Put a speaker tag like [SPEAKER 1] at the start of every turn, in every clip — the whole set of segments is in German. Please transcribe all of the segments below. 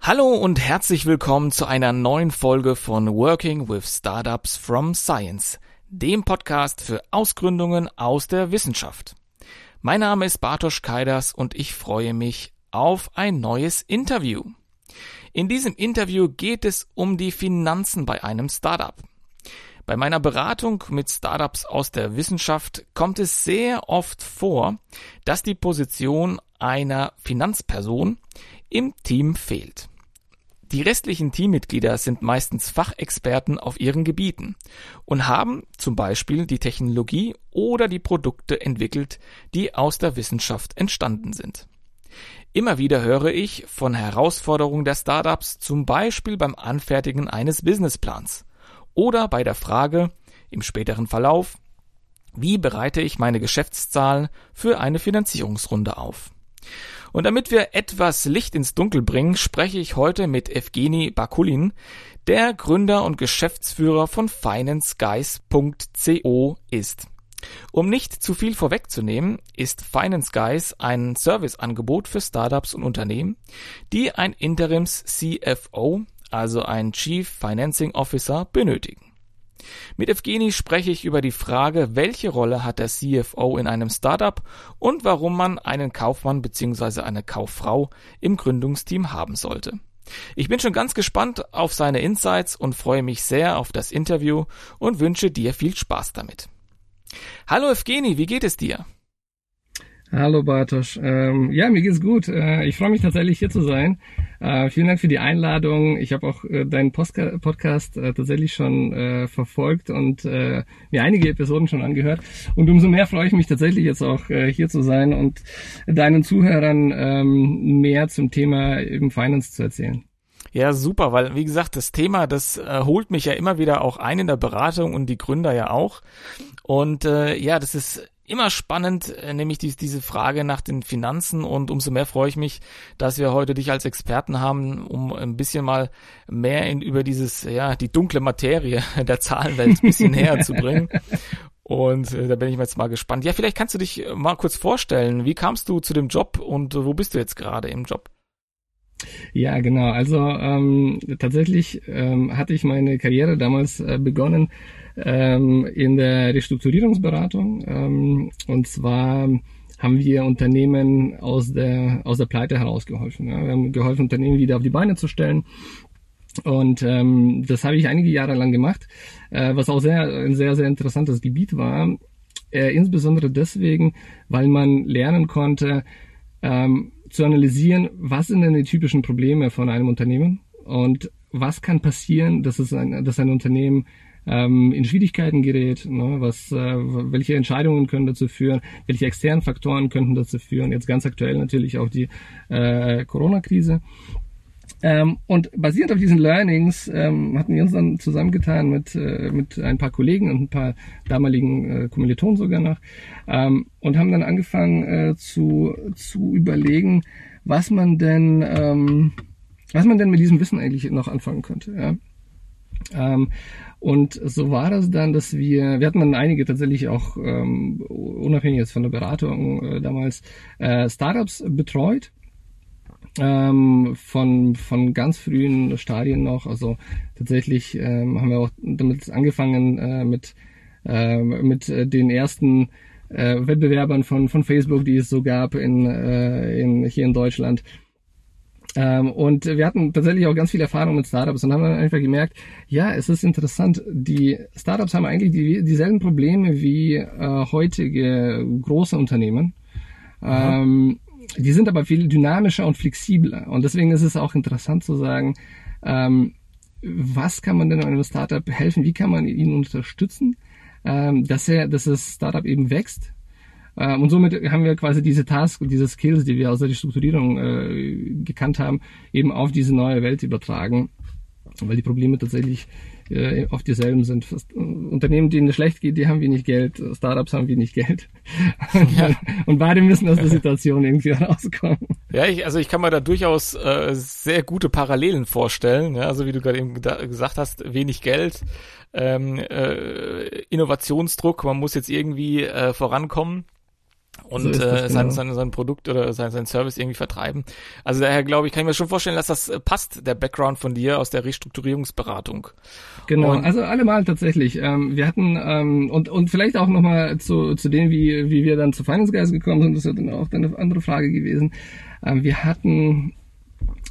[SPEAKER 1] Hallo und herzlich willkommen zu einer neuen Folge von Working with Startups from Science, dem Podcast für Ausgründungen aus der Wissenschaft. Mein Name ist Bartosz Kaidas und ich freue mich auf ein neues Interview. In diesem Interview geht es um die Finanzen bei einem Startup. Bei meiner Beratung mit Startups aus der Wissenschaft kommt es sehr oft vor, dass die Position einer Finanzperson im Team fehlt. Die restlichen Teammitglieder sind meistens Fachexperten auf ihren Gebieten und haben zum Beispiel die Technologie oder die Produkte entwickelt, die aus der Wissenschaft entstanden sind. Immer wieder höre ich von Herausforderungen der Startups, zum Beispiel beim Anfertigen eines Businessplans oder bei der Frage im späteren Verlauf, wie bereite ich meine Geschäftszahlen für eine Finanzierungsrunde auf? Und damit wir etwas Licht ins Dunkel bringen, spreche ich heute mit Evgeny Bakulin, der Gründer und Geschäftsführer von FinanceGuys.co ist. Um nicht zu viel vorwegzunehmen, ist Finance Guys ein Serviceangebot für Startups und Unternehmen, die ein Interims CFO, also ein Chief Financing Officer, benötigen. Mit Evgeny spreche ich über die Frage, welche Rolle hat der CFO in einem Startup und warum man einen Kaufmann bzw. eine Kauffrau im Gründungsteam haben sollte. Ich bin schon ganz gespannt auf seine Insights und freue mich sehr auf das Interview und wünsche dir viel Spaß damit. Hallo Evgeny, wie geht es dir?
[SPEAKER 2] Hallo Bartosz. Ähm, ja, mir geht's gut. Äh, ich freue mich tatsächlich hier zu sein. Äh, vielen Dank für die Einladung. Ich habe auch äh, deinen Postka Podcast äh, tatsächlich schon äh, verfolgt und äh, mir einige Episoden schon angehört. Und umso mehr freue ich mich tatsächlich jetzt auch hier zu sein und deinen Zuhörern ähm, mehr zum Thema eben Finance zu erzählen.
[SPEAKER 1] Ja, super, weil wie gesagt, das Thema, das äh, holt mich ja immer wieder auch ein in der Beratung und die Gründer ja auch. Und äh, ja, das ist immer spannend, äh, nämlich die, diese Frage nach den Finanzen und umso mehr freue ich mich, dass wir heute dich als Experten haben, um ein bisschen mal mehr in, über dieses, ja, die dunkle Materie der Zahlenwelt ein bisschen näher zu bringen. Und äh, da bin ich jetzt mal gespannt. Ja, vielleicht kannst du dich mal kurz vorstellen. Wie kamst du zu dem Job und wo bist du jetzt gerade im Job?
[SPEAKER 2] Ja, genau. Also ähm, tatsächlich ähm, hatte ich meine Karriere damals äh, begonnen ähm, in der Restrukturierungsberatung. Ähm, und zwar haben wir Unternehmen aus der aus der Pleite herausgeholfen. Ja. Wir haben geholfen, Unternehmen wieder auf die Beine zu stellen. Und ähm, das habe ich einige Jahre lang gemacht, äh, was auch sehr ein sehr sehr interessantes Gebiet war. Äh, insbesondere deswegen, weil man lernen konnte, ähm, zu analysieren, was sind denn die typischen Probleme von einem Unternehmen und was kann passieren, dass es ein, dass ein Unternehmen ähm, in Schwierigkeiten gerät, ne, was, äh, welche Entscheidungen können dazu führen, welche externen Faktoren könnten dazu führen, jetzt ganz aktuell natürlich auch die äh, Corona-Krise. Ähm, und basierend auf diesen Learnings ähm, hatten wir uns dann zusammengetan mit, äh, mit ein paar Kollegen und ein paar damaligen äh, Kommilitonen sogar noch ähm, und haben dann angefangen äh, zu, zu überlegen, was man denn, ähm, was man denn mit diesem Wissen eigentlich noch anfangen könnte. Ja? Ähm, und so war das dann, dass wir, wir hatten dann einige tatsächlich auch ähm, unabhängig jetzt von der Beratung äh, damals äh, Startups betreut ähm, von, von ganz frühen Stadien noch. Also tatsächlich ähm, haben wir auch damit angefangen äh, mit, äh, mit den ersten äh, Wettbewerbern von, von Facebook, die es so gab in, äh, in, hier in Deutschland. Ähm, und wir hatten tatsächlich auch ganz viel Erfahrung mit Startups und haben dann einfach gemerkt, ja, es ist interessant, die Startups haben eigentlich die, dieselben Probleme wie äh, heutige große Unternehmen. Ähm, die sind aber viel dynamischer und flexibler. Und deswegen ist es auch interessant zu sagen, ähm, was kann man denn einem Startup helfen? Wie kann man ihn unterstützen, ähm, dass er, dass das Startup eben wächst? Ähm, und somit haben wir quasi diese Task und diese Skills, die wir aus der Strukturierung äh, gekannt haben, eben auf diese neue Welt übertragen, weil die Probleme tatsächlich äh, oft dieselben sind. Fast, äh, Unternehmen, denen es schlecht geht, die haben wenig Geld, Startups haben wenig Geld. Ja. und beide müssen aus der Situation irgendwie rauskommen.
[SPEAKER 1] Ja, ich, also ich kann mir da durchaus äh, sehr gute Parallelen vorstellen. Ja, also wie du gerade eben gesagt hast, wenig Geld, ähm, äh, Innovationsdruck, man muss jetzt irgendwie äh, vorankommen und so äh, sein, genau. sein, sein Produkt oder sein, sein Service irgendwie vertreiben. Also daher glaube ich, kann ich mir schon vorstellen, dass das äh, passt, der Background von dir aus der Restrukturierungsberatung.
[SPEAKER 2] Genau, und, also allemal tatsächlich. Ähm, wir hatten ähm, und und vielleicht auch nochmal zu, zu dem, wie, wie wir dann zu Finance Guys gekommen sind, das ist dann auch eine andere Frage gewesen. Ähm, wir hatten,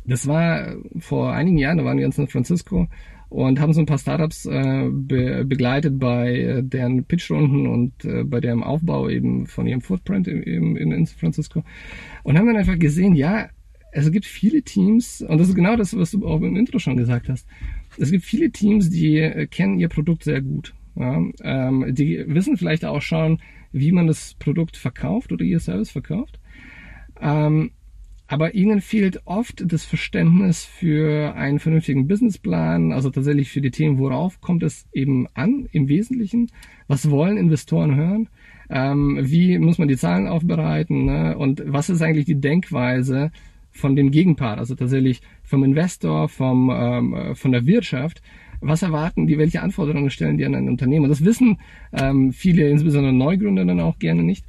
[SPEAKER 2] das war vor einigen Jahren, da waren wir in San Francisco und haben so ein paar Startups äh, be begleitet bei äh, deren Pitchrunden und äh, bei deren Aufbau eben von ihrem Footprint im, in, in San Francisco und haben dann einfach gesehen, ja, es gibt viele Teams und das ist genau das, was du auch im Intro schon gesagt hast. Es gibt viele Teams, die äh, kennen ihr Produkt sehr gut. Ja, ähm, die wissen vielleicht auch schon, wie man das Produkt verkauft oder ihr Service verkauft. Ähm, aber ihnen fehlt oft das Verständnis für einen vernünftigen Businessplan, also tatsächlich für die Themen, worauf kommt es eben an im Wesentlichen? Was wollen Investoren hören? Ähm, wie muss man die Zahlen aufbereiten? Ne? Und was ist eigentlich die Denkweise von dem Gegenpart, also tatsächlich vom Investor, vom, ähm, von der Wirtschaft? Was erwarten die, welche Anforderungen stellen die an ein Unternehmen. Das wissen ähm, viele, insbesondere Neugründer dann auch gerne nicht.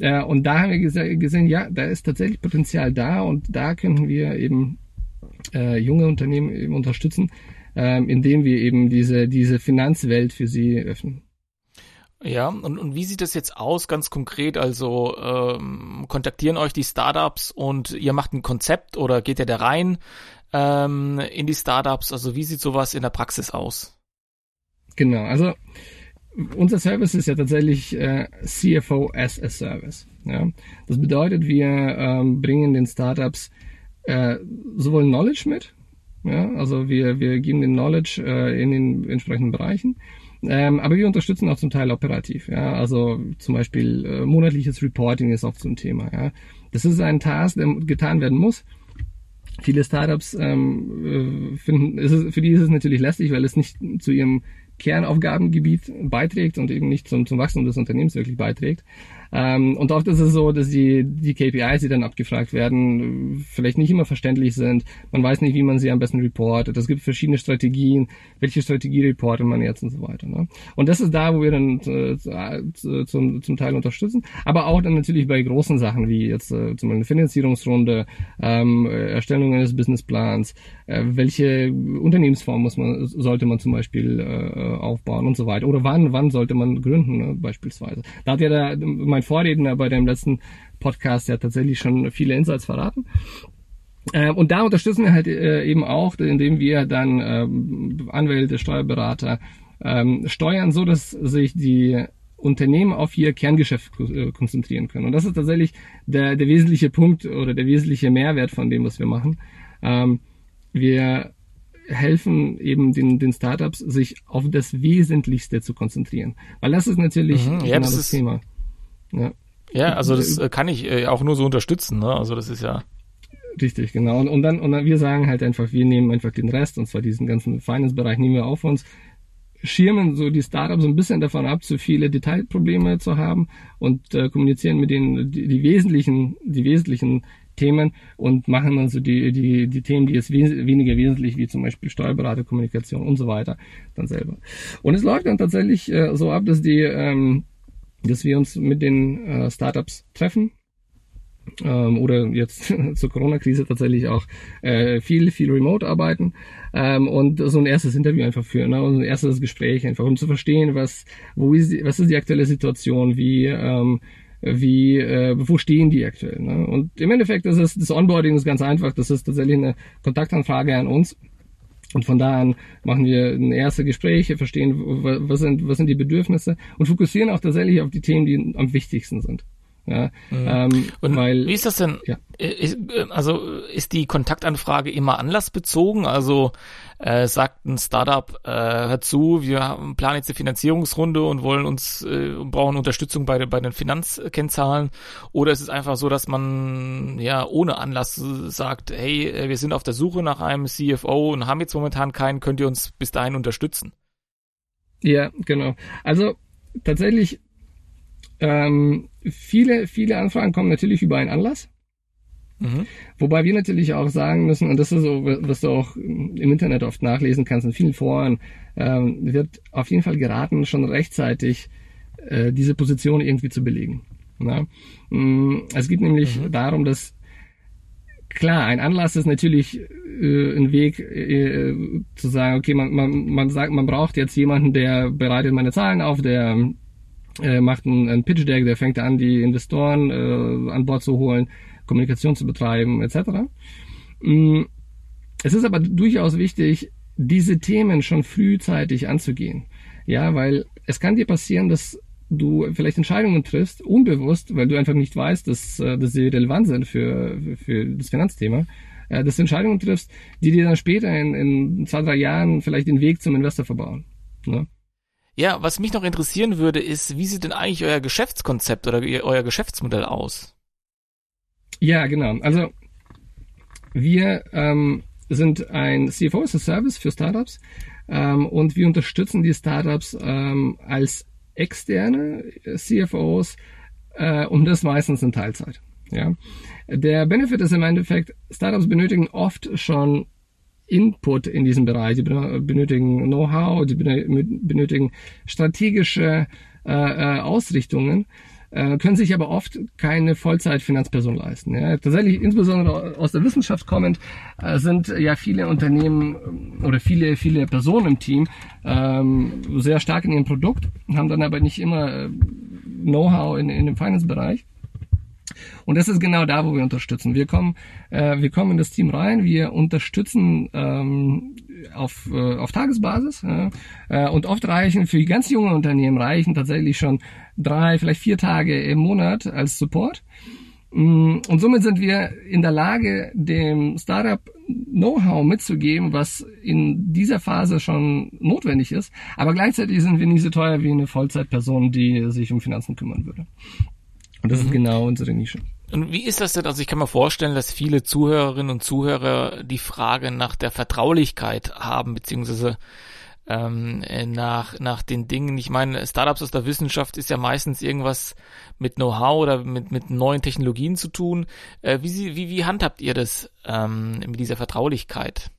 [SPEAKER 2] Äh, und da haben wir gesehen, ja, da ist tatsächlich Potenzial da und da können wir eben äh, junge Unternehmen eben unterstützen, äh, indem wir eben diese, diese Finanzwelt für sie öffnen.
[SPEAKER 1] Ja, und, und wie sieht das jetzt aus, ganz konkret? Also ähm, kontaktieren euch die Startups und ihr macht ein Konzept oder geht ihr da rein? ähm, in die Startups? Also wie sieht sowas in der Praxis aus?
[SPEAKER 2] Genau, also unser Service ist ja tatsächlich äh, CFO as a Service. Ja? Das bedeutet, wir ähm, bringen den Startups äh, sowohl Knowledge mit, ja? also wir, wir geben den Knowledge äh, in den entsprechenden Bereichen, ähm, aber wir unterstützen auch zum Teil operativ. Ja? Also zum Beispiel äh, monatliches Reporting ist oft so ein Thema. Ja? Das ist ein Task, der getan werden muss Viele Startups ähm, äh, finden, es, für die ist es natürlich lästig, weil es nicht zu ihrem Kernaufgabengebiet beiträgt und eben nicht zum, zum Wachstum des Unternehmens wirklich beiträgt. Ähm, und oft ist es so, dass die, die KPIs, die dann abgefragt werden, vielleicht nicht immer verständlich sind. Man weiß nicht, wie man sie am besten reportet. Es gibt verschiedene Strategien, welche Strategie reportet man jetzt und so weiter. Ne? Und das ist da, wo wir dann äh, zum, zum Teil unterstützen. Aber auch dann natürlich bei großen Sachen, wie jetzt äh, zum Beispiel eine Finanzierungsrunde, ähm, Erstellung eines Businessplans, äh, welche Unternehmensform muss man, sollte man zum Beispiel äh, aufbauen und so weiter. Oder wann, wann sollte man gründen, ne, beispielsweise. Da hat ja mein mein Vorredner bei dem letzten Podcast ja tatsächlich schon viele Insights verraten. Ähm, und da unterstützen wir halt äh, eben auch, indem wir dann ähm, Anwälte, Steuerberater ähm, steuern, so dass sich die Unternehmen auf ihr Kerngeschäft äh, konzentrieren können. Und das ist tatsächlich der, der wesentliche Punkt oder der wesentliche Mehrwert von dem, was wir machen. Ähm, wir helfen eben den, den Startups, sich auf das Wesentlichste zu konzentrieren. Weil das ist natürlich mhm, ja, genau das, das Thema.
[SPEAKER 1] Ja. Ja, also das äh, kann ich äh, auch nur so unterstützen, ne? Also das ist ja.
[SPEAKER 2] Richtig, genau. Und, und dann, und dann, wir sagen halt einfach, wir nehmen einfach den Rest, und zwar diesen ganzen Finance-Bereich nehmen wir auf uns, schirmen so die Startups so ein bisschen davon ab, zu viele Detailprobleme zu haben und äh, kommunizieren mit denen die, die wesentlichen, die wesentlichen Themen und machen dann so die, die, die Themen, die jetzt wes weniger wesentlich, wie zum Beispiel Steuerberater, Kommunikation und so weiter, dann selber. Und es läuft dann tatsächlich äh, so ab, dass die ähm, dass wir uns mit den äh, Startups treffen ähm, oder jetzt zur Corona-Krise tatsächlich auch äh, viel, viel remote arbeiten ähm, und so ein erstes Interview einfach führen, ne? und ein erstes Gespräch einfach, um zu verstehen, was, wo ist, die, was ist die aktuelle Situation, wie, ähm, wie, äh, wo stehen die aktuell. Ne? Und im Endeffekt ist es, das Onboarding ist ganz einfach, das ist tatsächlich eine Kontaktanfrage an uns und von da an machen wir erste Gespräche, verstehen, was sind, was sind die Bedürfnisse und fokussieren auch tatsächlich auf die Themen, die am wichtigsten sind. Ja,
[SPEAKER 1] mhm. ähm, und weil, wie ist das denn? Ja. Ist, also ist die Kontaktanfrage immer anlassbezogen? Also äh, sagt ein Startup, äh, hör zu, wir planen jetzt eine Finanzierungsrunde und wollen uns äh, brauchen Unterstützung bei, bei den Finanzkennzahlen? Oder ist es einfach so, dass man ja ohne Anlass sagt, hey, äh, wir sind auf der Suche nach einem CFO und haben jetzt momentan keinen, könnt ihr uns bis dahin unterstützen?
[SPEAKER 2] Ja, genau. Also tatsächlich ähm, viele, viele Anfragen kommen natürlich über einen Anlass. Mhm. Wobei wir natürlich auch sagen müssen, und das ist so, was du auch im Internet oft nachlesen kannst, in vielen Foren, ähm, wird auf jeden Fall geraten, schon rechtzeitig äh, diese Position irgendwie zu belegen. Ja? Mm, es geht nämlich mhm. darum, dass klar, ein Anlass ist natürlich äh, ein Weg äh, zu sagen, okay, man, man, man sagt, man braucht jetzt jemanden, der bereitet meine Zahlen auf, der äh, macht einen, einen Pitch Deck, der fängt an, die Investoren äh, an Bord zu holen, Kommunikation zu betreiben, etc. Mm, es ist aber durchaus wichtig, diese Themen schon frühzeitig anzugehen. Ja, weil es kann dir passieren, dass du vielleicht Entscheidungen triffst, unbewusst, weil du einfach nicht weißt, dass, äh, dass sie relevant sind für, für das Finanzthema, äh, dass du Entscheidungen triffst, die dir dann später in, in zwei, drei Jahren vielleicht den Weg zum Investor verbauen. Ne?
[SPEAKER 1] Ja, was mich noch interessieren würde, ist, wie sieht denn eigentlich euer Geschäftskonzept oder euer Geschäftsmodell aus?
[SPEAKER 2] Ja, genau. Also wir ähm, sind ein CFO as a Service für Startups ähm, und wir unterstützen die Startups ähm, als externe CFOs äh, und das meistens in Teilzeit. Ja. Der Benefit ist im Endeffekt, Startups benötigen oft schon Input in diesem Bereich. Sie benötigen Know-how, sie benötigen strategische äh, äh, Ausrichtungen, äh, können sich aber oft keine Vollzeit-Finanzperson leisten. Ja. Tatsächlich, insbesondere aus der Wissenschaft kommend, äh, sind ja viele Unternehmen ähm, oder viele, viele Personen im Team ähm, sehr stark in ihrem Produkt, haben dann aber nicht immer Know-how in, in dem Finance-Bereich. Und das ist genau da, wo wir unterstützen. Wir kommen, äh, wir kommen in das Team rein, wir unterstützen ähm, auf, äh, auf Tagesbasis ja, äh, und oft reichen für ganz junge Unternehmen reichen tatsächlich schon drei, vielleicht vier Tage im Monat als Support. Mm, und somit sind wir in der Lage, dem Startup Know-how mitzugeben, was in dieser Phase schon notwendig ist. Aber gleichzeitig sind wir nicht so teuer wie eine Vollzeitperson, die sich um Finanzen kümmern würde. Und das mhm. ist genau unsere Nische.
[SPEAKER 1] Und wie ist das denn? Also ich kann mir vorstellen, dass viele Zuhörerinnen und Zuhörer die Frage nach der Vertraulichkeit haben, beziehungsweise ähm, nach, nach den Dingen. Ich meine, Startups aus der Wissenschaft ist ja meistens irgendwas mit Know-how oder mit, mit neuen Technologien zu tun. Äh, wie, wie, wie handhabt ihr das ähm, mit dieser Vertraulichkeit?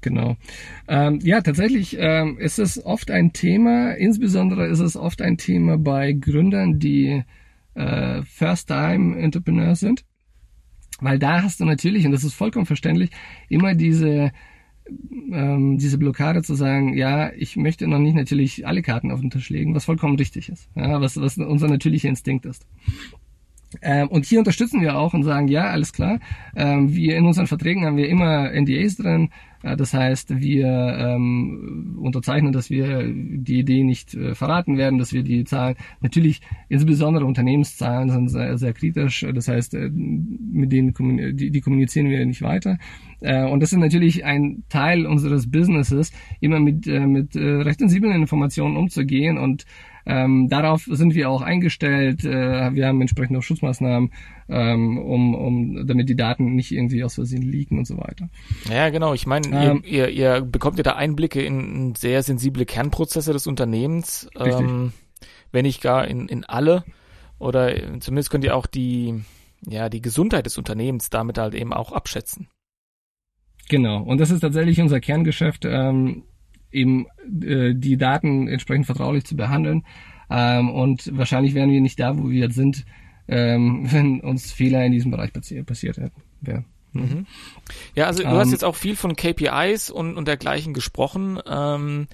[SPEAKER 2] Genau. Ähm, ja, tatsächlich ähm, ist es oft ein Thema, insbesondere ist es oft ein Thema bei Gründern, die äh, First-Time-Entrepreneurs sind. Weil da hast du natürlich, und das ist vollkommen verständlich, immer diese, ähm, diese Blockade zu sagen, ja, ich möchte noch nicht natürlich alle Karten auf den Tisch legen, was vollkommen richtig ist, ja, was, was unser natürlicher Instinkt ist. Ähm, und hier unterstützen wir auch und sagen, ja, alles klar. Ähm, wir in unseren Verträgen haben wir immer NDAs drin. Das heißt, wir ähm, unterzeichnen, dass wir die Idee nicht äh, verraten werden, dass wir die Zahlen, natürlich insbesondere Unternehmenszahlen sind sehr, sehr kritisch. Das heißt, äh, mit denen die, die kommunizieren wir nicht weiter. Äh, und das ist natürlich ein Teil unseres Businesses, immer mit, äh, mit äh, recht sensiblen Informationen umzugehen und ähm, darauf sind wir auch eingestellt. Äh, wir haben entsprechend auch Schutzmaßnahmen, ähm, um, um, damit die Daten nicht irgendwie aus Versehen liegen und so weiter.
[SPEAKER 1] Ja, genau. Ich meine, ähm, ihr, ihr, ihr bekommt ja da Einblicke in sehr sensible Kernprozesse des Unternehmens, ähm, wenn nicht gar in, in alle. Oder zumindest könnt ihr auch die, ja, die Gesundheit des Unternehmens damit halt eben auch abschätzen.
[SPEAKER 2] Genau. Und das ist tatsächlich unser Kerngeschäft. Ähm, eben äh, die Daten entsprechend vertraulich zu behandeln. Ähm, und wahrscheinlich wären wir nicht da, wo wir jetzt sind, ähm, wenn uns Fehler in diesem Bereich passi passiert hätten. Ja.
[SPEAKER 1] Mhm. Ja, also du ähm, hast jetzt auch viel von KPIs und, und dergleichen gesprochen. Ähm,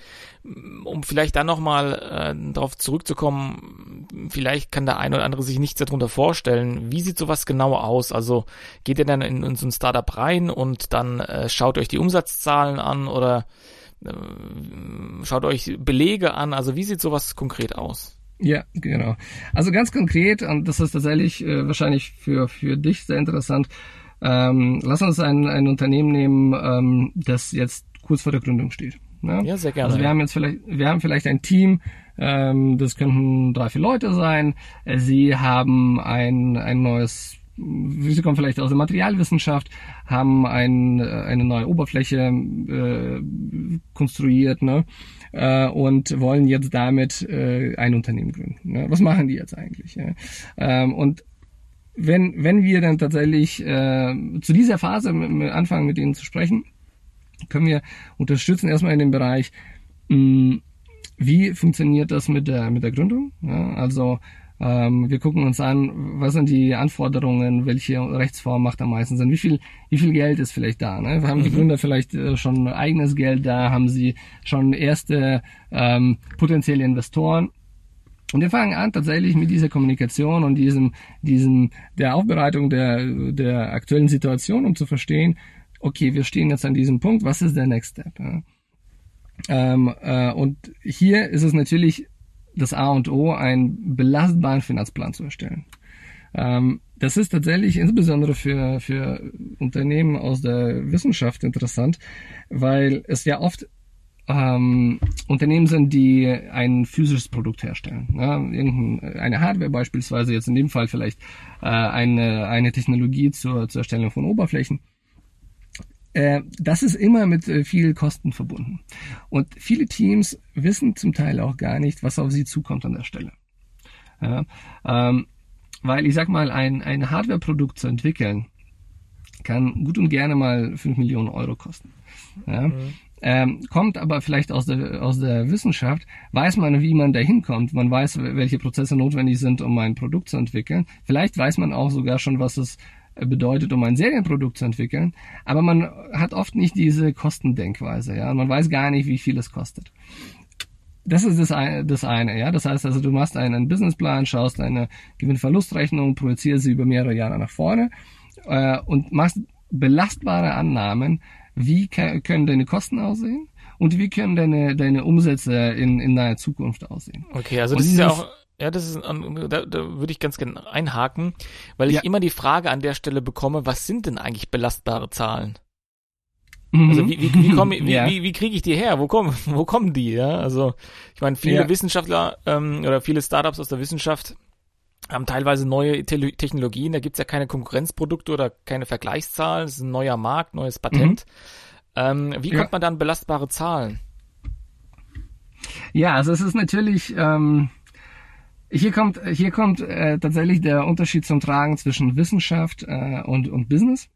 [SPEAKER 1] um vielleicht dann nochmal äh, darauf zurückzukommen, vielleicht kann der eine oder andere sich nichts darunter vorstellen. Wie sieht sowas genau aus? Also geht ihr dann in, in so ein Startup rein und dann äh, schaut euch die Umsatzzahlen an oder äh, schaut euch Belege an. Also wie sieht sowas konkret aus?
[SPEAKER 2] Ja, genau. Also ganz konkret, und das ist tatsächlich äh, wahrscheinlich für, für dich sehr interessant, ähm, lass uns ein, ein Unternehmen nehmen, ähm, das jetzt kurz vor der Gründung steht.
[SPEAKER 1] Ne? Ja, sehr gerne.
[SPEAKER 2] Also wir haben jetzt vielleicht, wir haben vielleicht ein Team, ähm, das könnten drei, vier Leute sein. Sie haben ein, ein neues Sie kommen vielleicht aus der Materialwissenschaft, haben ein, eine neue Oberfläche äh, konstruiert ne? Äh, und wollen jetzt damit äh, ein Unternehmen gründen. Ne? Was machen die jetzt eigentlich? Ja? Ähm, und wenn, wenn wir dann tatsächlich äh, zu dieser Phase anfangen, mit ihnen zu sprechen, können wir unterstützen erstmal in dem Bereich, mh, hm, wie funktioniert das mit der, mit der Gründung? Ja, also wir gucken uns an, was sind die Anforderungen, welche Rechtsform macht am meisten Sinn, wie viel, wie viel Geld ist vielleicht da. Ne? Haben mhm. die Gründer vielleicht äh, schon eigenes Geld da, haben sie schon erste ähm, potenzielle Investoren und wir fangen an tatsächlich mit dieser Kommunikation und diesem, diesem, der Aufbereitung der, der aktuellen Situation, um zu verstehen, okay, wir stehen jetzt an diesem Punkt, was ist der Next Step? Ja? Ähm, äh, und hier ist es natürlich das A und O, einen belastbaren Finanzplan zu erstellen. Ähm, das ist tatsächlich insbesondere für, für Unternehmen aus der Wissenschaft interessant, weil es ja oft ähm, Unternehmen sind, die ein physisches Produkt herstellen. Ja, eine Hardware beispielsweise, jetzt in dem Fall vielleicht äh, eine, eine Technologie zur, zur Erstellung von Oberflächen. Äh, das ist immer mit äh, viel Kosten verbunden. Und viele Teams wissen zum Teil auch gar nicht, was auf sie zukommt an der Stelle. Ja, ähm, weil ich sag mal, ein, ein Hardware-Produkt zu entwickeln, kann gut und gerne mal 5 Millionen Euro kosten. Ja? Mhm ähm, kommt aber vielleicht aus der, aus der Wissenschaft, weiß man, wie man da hinkommt. Man weiß, welche Prozesse notwendig sind, um ein Produkt zu entwickeln. Vielleicht weiß man auch sogar schon, was es bedeutet, um ein Serienprodukt zu entwickeln. Aber man hat oft nicht diese Kostendenkweise. Ja, man weiß gar nicht, wie viel es kostet. Das ist das eine, das eine, ja. Das heißt also, du machst einen Businessplan, schaust eine Gewinn-Verlustrechnung, projizierst sie über mehrere Jahre nach vorne äh, und machst belastbare Annahmen, wie können deine Kosten aussehen und wie können deine, deine Umsätze in, in naher Zukunft aussehen.
[SPEAKER 1] Okay, also das ist ja auch, ja, das ist, da, da würde ich ganz gerne einhaken, weil ich ja. immer die Frage an der Stelle bekomme, was sind denn eigentlich belastbare Zahlen? Mhm. Also wie, wie, wie, komm, wie, ja. wie, wie kriege ich die her? Wo kommen, wo kommen die? Ja, also ich meine, viele ja. Wissenschaftler ähm, oder viele Startups aus der Wissenschaft haben teilweise neue Te Technologien, da gibt's ja keine Konkurrenzprodukte oder keine Vergleichszahlen, es ist ein neuer Markt, neues Patent. Mhm. Ähm, wie kommt man dann belastbare Zahlen?
[SPEAKER 2] Ja, also es ist natürlich, ähm, hier kommt, hier kommt äh, tatsächlich der Unterschied zum Tragen zwischen Wissenschaft äh, und, und Business.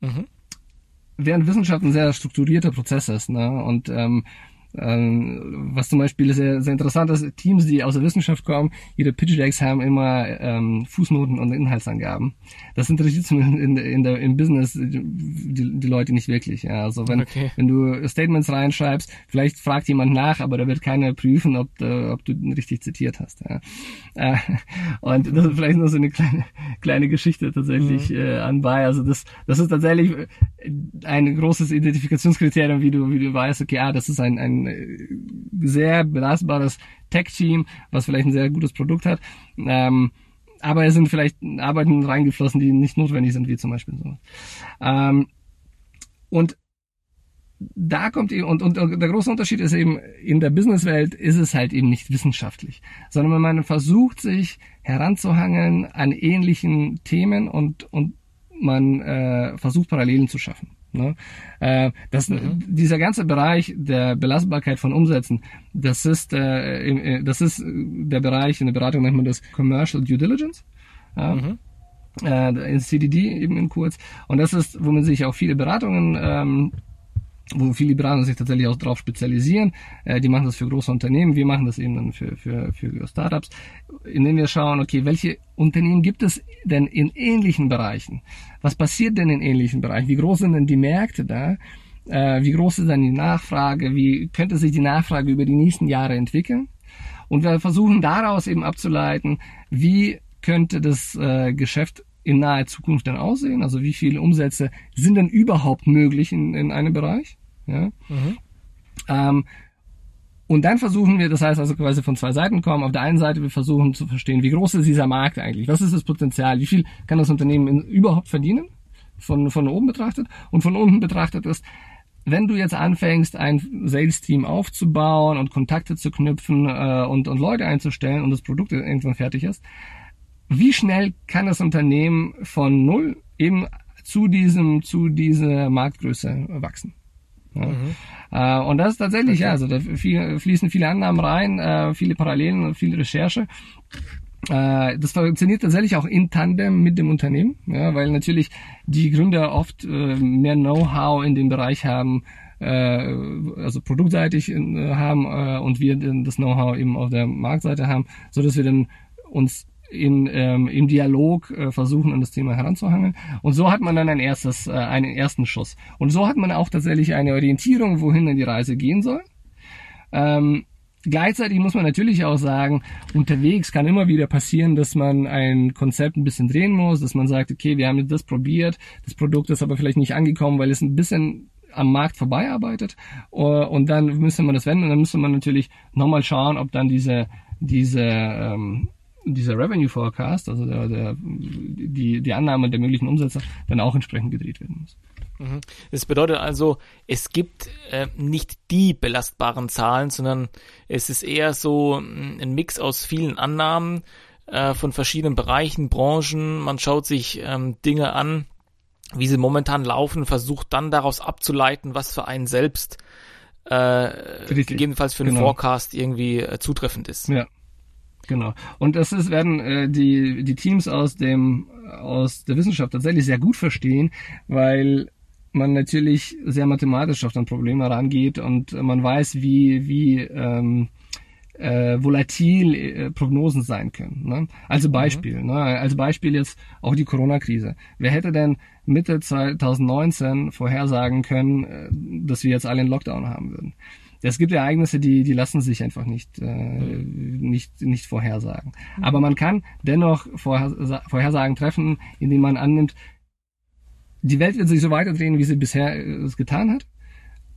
[SPEAKER 2] Mhm. Während Wissenschaft ein sehr strukturierter Prozess ist, ne? Und ähm, ähm, was zum Beispiel sehr, sehr interessant ist, Teams, die aus der Wissenschaft kommen, ihre Pitch Decks haben immer ähm, Fußnoten und Inhaltsangaben. Das interessiert in, in, der, im Business die, die Leute nicht wirklich. Ja. Also wenn, okay. wenn du Statements reinschreibst, vielleicht fragt jemand nach, aber da wird keiner prüfen, ob, du, ob du richtig zitiert hast. Ja. Äh, und das ist vielleicht nur so eine kleine, kleine Geschichte tatsächlich mhm. äh, anbei. Also das, das ist tatsächlich ein großes Identifikationskriterium, wie du, wie du weißt, okay, ah, das ist ein, ein äh, sehr belastbares Tech-Team, was vielleicht ein sehr gutes Produkt hat. Ähm, aber es sind vielleicht Arbeiten reingeflossen, die nicht notwendig sind, wie zum Beispiel so. Ähm, und da kommt eben, und, und der große Unterschied ist eben, in der Businesswelt ist es halt eben nicht wissenschaftlich, sondern man versucht, sich heranzuhangeln an ähnlichen Themen und, und man äh, versucht, Parallelen zu schaffen. Ne? Äh, das, mhm. Dieser ganze Bereich der Belastbarkeit von Umsätzen, das ist, äh, äh das ist der Bereich, in der Beratung nennt man das Commercial Due Diligence. Ja? Mhm. Äh, in CDD eben in kurz. Und das ist, wo man sich auch viele Beratungen ähm, wo viele Berater sich tatsächlich auch darauf spezialisieren. Äh, die machen das für große Unternehmen, wir machen das eben dann für, für, für Startups, indem wir schauen, okay, welche Unternehmen gibt es denn in ähnlichen Bereichen? Was passiert denn in ähnlichen Bereichen? Wie groß sind denn die Märkte da? Äh, wie groß ist dann die Nachfrage? Wie könnte sich die Nachfrage über die nächsten Jahre entwickeln? Und wir versuchen daraus eben abzuleiten, wie könnte das äh, Geschäft in naher Zukunft dann aussehen? Also wie viele Umsätze sind denn überhaupt möglich in, in einem Bereich? Ja? Mhm. Ähm, und dann versuchen wir, das heißt also quasi von zwei Seiten kommen. Auf der einen Seite wir versuchen zu verstehen, wie groß ist dieser Markt eigentlich? Was ist das Potenzial? Wie viel kann das Unternehmen in, überhaupt verdienen? Von, von oben betrachtet. Und von unten betrachtet ist, wenn du jetzt anfängst, ein Sales-Team aufzubauen und Kontakte zu knüpfen äh, und, und Leute einzustellen und das Produkt irgendwann fertig ist, wie schnell kann das Unternehmen von null eben zu diesem, zu dieser Marktgröße wachsen? Ja. Mhm. Äh, und das ist tatsächlich, ja, also da viel, fließen viele Annahmen rein, äh, viele Parallelen, viel Recherche. äh, das funktioniert tatsächlich auch in Tandem mit dem Unternehmen, ja, weil natürlich die Gründer oft mehr Know-how in dem Bereich haben, also produktseitig haben und wir das Know-how eben auf der Marktseite haben, so dass wir dann uns in, ähm, im Dialog äh, versuchen, an das Thema heranzuhangeln. Und so hat man dann ein erstes, äh, einen ersten Schuss. Und so hat man auch tatsächlich eine Orientierung, wohin dann die Reise gehen soll. Ähm, Gleichzeitig muss man natürlich auch sagen, unterwegs kann immer wieder passieren, dass man ein Konzept ein bisschen drehen muss, dass man sagt, okay, wir haben jetzt das probiert, das Produkt ist aber vielleicht nicht angekommen, weil es ein bisschen am Markt vorbeiarbeitet und dann müsste man das wenden und dann müsste man natürlich nochmal schauen, ob dann diese, diese ähm, dieser Revenue Forecast, also der, der, die, die Annahme der möglichen Umsätze, dann auch entsprechend gedreht werden muss.
[SPEAKER 1] Mhm. Das bedeutet also, es gibt äh, nicht die belastbaren Zahlen, sondern es ist eher so mm, ein Mix aus vielen Annahmen äh, von verschiedenen Bereichen, Branchen. Man schaut sich ähm, Dinge an, wie sie momentan laufen, versucht dann daraus abzuleiten, was für einen selbst äh, gegebenenfalls für einen genau. Forecast irgendwie äh, zutreffend ist.
[SPEAKER 2] Ja. Genau. Und das ist, werden äh, die, die Teams aus dem aus der Wissenschaft tatsächlich sehr gut verstehen, weil man natürlich sehr mathematisch auf ein Problem herangeht und man weiß, wie, wie ähm, äh, volatil äh, Prognosen sein können. Ne? Also Beispiel, mhm. ne? als Beispiel jetzt auch die Corona-Krise. Wer hätte denn Mitte 2019 vorhersagen können, äh, dass wir jetzt alle einen Lockdown haben würden? Es gibt Ereignisse, die, die lassen sich einfach nicht, äh, mhm. nicht, nicht vorhersagen. Mhm. Aber man kann dennoch Vorhersagen treffen, indem man annimmt, die Welt wird sich so weiterdrehen, wie sie bisher äh, es getan hat.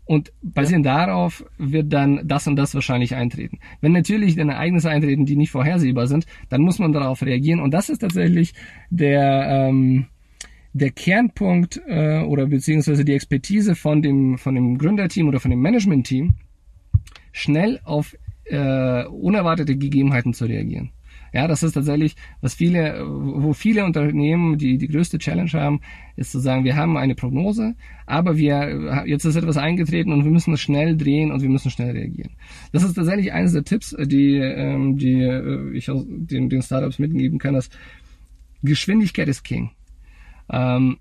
[SPEAKER 2] Und basierend ja. darauf wird dann das und das wahrscheinlich eintreten. Wenn natürlich dann Ereignisse eintreten, die nicht vorhersehbar sind, dann muss man darauf reagieren. Und das ist tatsächlich der, ähm, der Kernpunkt äh, oder beziehungsweise die Expertise von dem, von dem Gründerteam oder von dem Managementteam, schnell auf äh, unerwartete Gegebenheiten zu reagieren. Ja, das ist tatsächlich, was viele, wo viele Unternehmen die, die größte Challenge haben, ist zu sagen, wir haben eine Prognose, aber wir, jetzt ist etwas eingetreten und wir müssen schnell drehen und wir müssen schnell reagieren. Das ist tatsächlich eines der Tipps, die, ähm, die äh, ich den, den Startups mitgeben kann, dass Geschwindigkeit ist King. Ähm,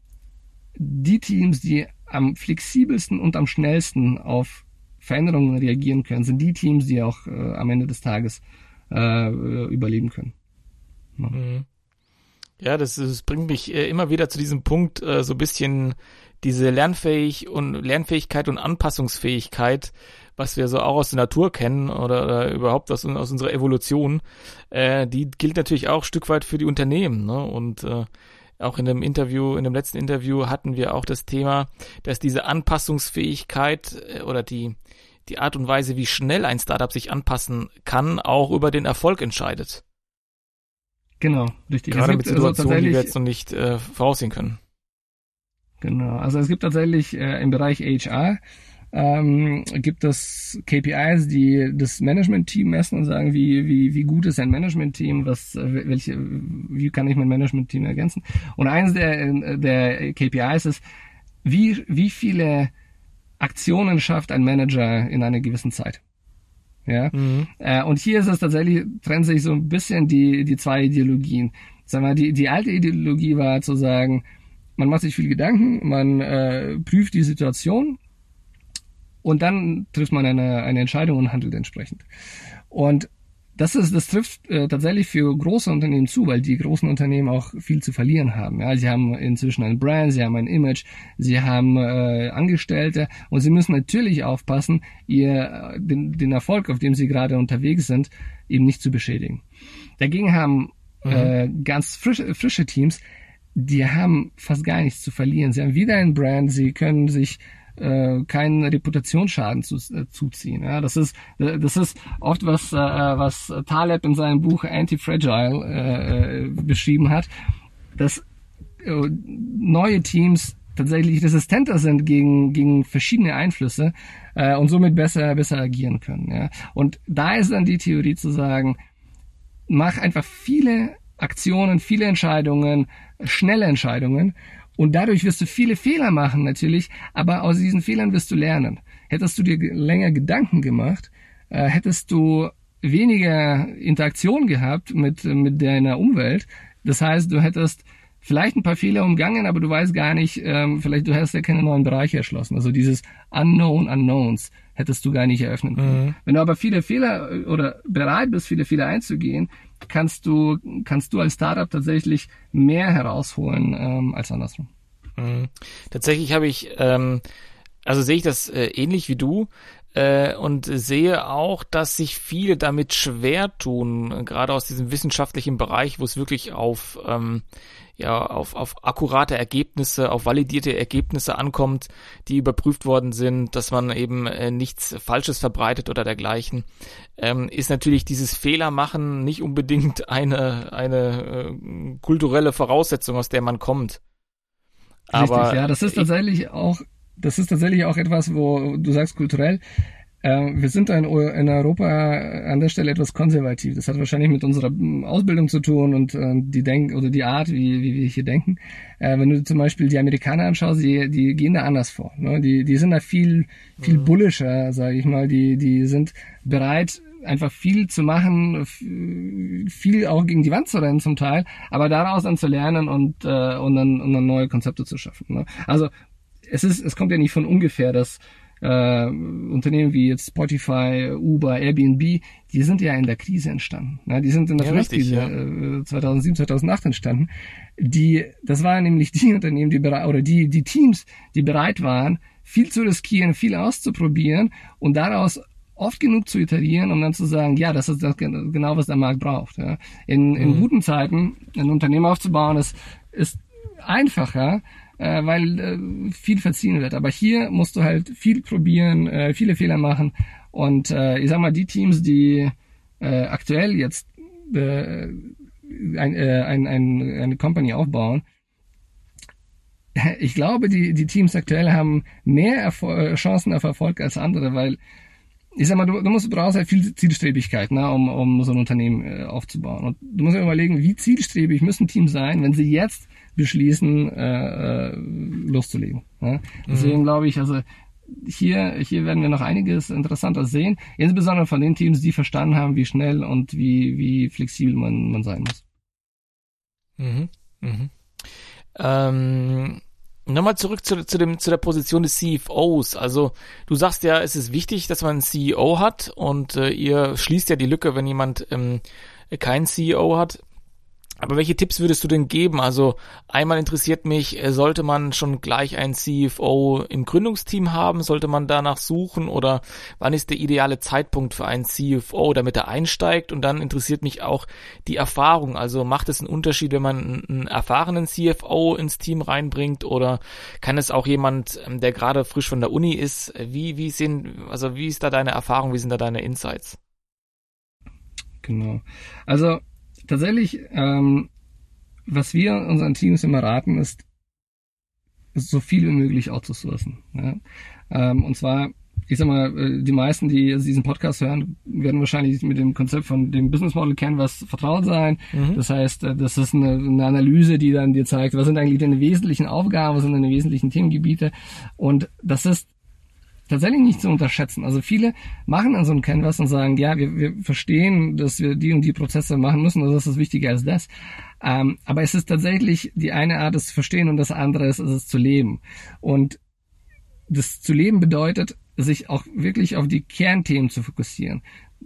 [SPEAKER 2] die Teams, die am flexibelsten und am schnellsten auf Veränderungen reagieren können, sind die Teams, die auch äh, am Ende des Tages äh, überleben können.
[SPEAKER 1] Ja. Mhm. Ja, das, das bringt mich äh, immer wieder zu diesem Punkt, äh, so ein bisschen diese Lernfähig und Lernfähigkeit und Anpassungsfähigkeit, was wir so auch aus der Natur kennen oder, oder überhaupt aus, aus unserer Evolution, äh, die gilt natürlich auch Stück weit für die Unternehmen. Ne? Und äh, auch in dem Interview, in dem letzten Interview hatten wir auch das Thema, dass diese Anpassungsfähigkeit äh, oder die die Art und Weise, wie schnell ein Startup sich anpassen kann, auch über den Erfolg entscheidet.
[SPEAKER 2] Genau, richtig.
[SPEAKER 1] Gerade mit also Situationen, also die wir jetzt noch nicht äh, voraussehen können.
[SPEAKER 2] Genau, also es gibt tatsächlich äh, im Bereich HR ähm, gibt es KPIs, die das Management-Team messen und sagen, wie, wie, wie gut ist ein Management-Team, was, äh, welche, wie kann ich mein Management-Team ergänzen? Und eines der, der KPIs ist, wie, wie viele Aktionen schafft ein Manager in einer gewissen Zeit. Ja. Mhm. Äh, und hier ist es tatsächlich, trennt sich so ein bisschen die, die zwei Ideologien. Sagen wir, die, die alte Ideologie war zu sagen, man macht sich viel Gedanken, man äh, prüft die Situation und dann trifft man eine, eine Entscheidung und handelt entsprechend. Und das ist, das trifft äh, tatsächlich für große Unternehmen zu, weil die großen Unternehmen auch viel zu verlieren haben. Ja, sie haben inzwischen ein Brand, sie haben ein Image, sie haben äh, Angestellte und sie müssen natürlich aufpassen, ihr den, den Erfolg, auf dem sie gerade unterwegs sind, eben nicht zu beschädigen. Dagegen haben mhm. äh, ganz frische, frische Teams, die haben fast gar nichts zu verlieren. Sie haben wieder ein Brand, sie können sich äh, keinen Reputationsschaden zu, äh, zuziehen. Ja, das ist das ist oft was äh, was Taleb in seinem Buch Anti-Fragile äh, äh, beschrieben hat, dass äh, neue Teams tatsächlich resistenter sind gegen gegen verschiedene Einflüsse äh, und somit besser besser agieren können. Ja. Und da ist dann die Theorie zu sagen, mach einfach viele Aktionen, viele Entscheidungen, schnelle Entscheidungen und dadurch wirst du viele Fehler machen natürlich, aber aus diesen Fehlern wirst du lernen. Hättest du dir länger Gedanken gemacht, äh, hättest du weniger Interaktion gehabt mit, mit deiner Umwelt. Das heißt, du hättest vielleicht ein paar Fehler umgangen, aber du weißt gar nicht, ähm, vielleicht du hast ja keine neuen Bereiche erschlossen. Also dieses Unknown Unknowns hättest du gar nicht eröffnen können. Mhm. Wenn du aber viele Fehler äh, oder bereit bist, viele Fehler einzugehen, kannst du, kannst du als Startup tatsächlich mehr herausholen ähm, als andersrum.
[SPEAKER 1] Mhm. Tatsächlich habe ich, ähm, also sehe ich das äh, ähnlich wie du äh, und sehe auch, dass sich viele damit schwer tun, gerade aus diesem wissenschaftlichen Bereich, wo es wirklich auf ähm, ja auf, auf akkurate Ergebnisse, auf validierte Ergebnisse ankommt, die überprüft worden sind, dass man eben äh, nichts Falsches verbreitet oder dergleichen, ähm, ist natürlich dieses Fehlermachen nicht unbedingt eine eine äh, kulturelle Voraussetzung, aus der man kommt.
[SPEAKER 2] Richtig, Aber ja, das ist tatsächlich auch das ist tatsächlich auch etwas, wo du sagst kulturell. Äh, wir sind in, Europa an der Stelle etwas konservativ. Das hat wahrscheinlich mit unserer Ausbildung zu tun und äh, die Denk oder die Art, wie, wie wir hier denken. Äh, wenn du zum Beispiel die Amerikaner anschaust, die, die gehen da anders vor. Ne? Die, die sind da viel, viel mhm. bullischer, sage ich mal. Die, die sind bereit, einfach viel zu machen, viel auch gegen die Wand zu rennen zum Teil, aber daraus dann zu lernen und, äh, und, dann, und dann neue Konzepte zu schaffen. Ne? Also es ist, es kommt ja nicht von ungefähr, dass äh, Unternehmen wie jetzt Spotify, Uber, Airbnb, die sind ja in der Krise entstanden. Ne? Die sind in der ja, Finanzkrise ja. äh, 2007, 2008 entstanden. Die, das waren nämlich die Unternehmen, die bereit, oder die, die Teams, die bereit waren, viel zu riskieren, viel auszuprobieren und daraus oft genug zu iterieren, um dann zu sagen, ja, das ist das genau, was der Markt braucht. Ja. In, in mhm. guten Zeiten ein Unternehmen aufzubauen, ist, ist einfacher, äh, weil äh, viel verziehen wird. Aber hier musst du halt viel probieren, äh, viele Fehler machen. Und äh, ich sag mal, die Teams, die äh, aktuell jetzt äh, ein, äh, ein, ein, eine Company aufbauen, ich glaube, die, die Teams aktuell haben mehr Erfol äh, Chancen auf Erfolg als andere, weil ich sag mal, du, du musst brauchst halt viel Zielstrebigkeit, ne, um, um so ein Unternehmen äh, aufzubauen. Und du musst dir überlegen, wie zielstrebig müssen Teams sein, wenn sie jetzt beschließen, äh, äh, loszulegen. Ja? Deswegen mhm. glaube ich, also hier, hier werden wir noch einiges interessanter sehen, insbesondere von den Teams, die verstanden haben, wie schnell und wie, wie flexibel man, man sein muss.
[SPEAKER 1] Mhm. Mhm. Ähm, Nochmal zurück zu, zu, dem, zu der Position des CFOs. Also du sagst ja, es ist wichtig, dass man einen CEO hat und äh, ihr schließt ja die Lücke, wenn jemand ähm, keinen CEO hat. Aber welche Tipps würdest du denn geben? Also einmal interessiert mich, äh, sollte man schon gleich einen CFO im Gründungsteam haben? Sollte man danach suchen? Oder wann ist der ideale Zeitpunkt für einen CFO, damit er einsteigt? Und dann interessiert mich auch die Erfahrung. Also macht es einen Unterschied, wenn man einen erfahrenen CFO ins Team reinbringt? Oder kann es auch jemand, ähm, der gerade frisch von der Uni ist? Wie, wie sind, also wie ist da deine Erfahrung? Wie sind da deine Insights?
[SPEAKER 2] Genau. Also tatsächlich, ähm, was wir unseren Teams immer raten, ist, so viel wie möglich outzusourcen. Ja? Ähm, und zwar, ich sag mal, äh, die meisten, die diesen Podcast hören, werden wahrscheinlich mit dem Konzept von dem Business Model Canvas vertraut sein. Mhm. Das heißt, äh, das ist eine, eine, Analyse, die dann dir zeigt, was sind eigentlich deine wesentlichen Aufgaben, was sind deine wesentlichen Themengebiete. Und das ist tatsächlich nicht zu unterschätzen. Also viele machen dann so ein Canvas und sagen, ja, wir, wir verstehen, dass wir die und die Prozesse machen müssen, also das ist wichtiger als das. Ähm, aber es ist tatsächlich die eine Art, es zu verstehen und das andere ist, es zu leben. Und das zu leben bedeutet, sich auch wirklich auf die Kernthemen zu fokussieren.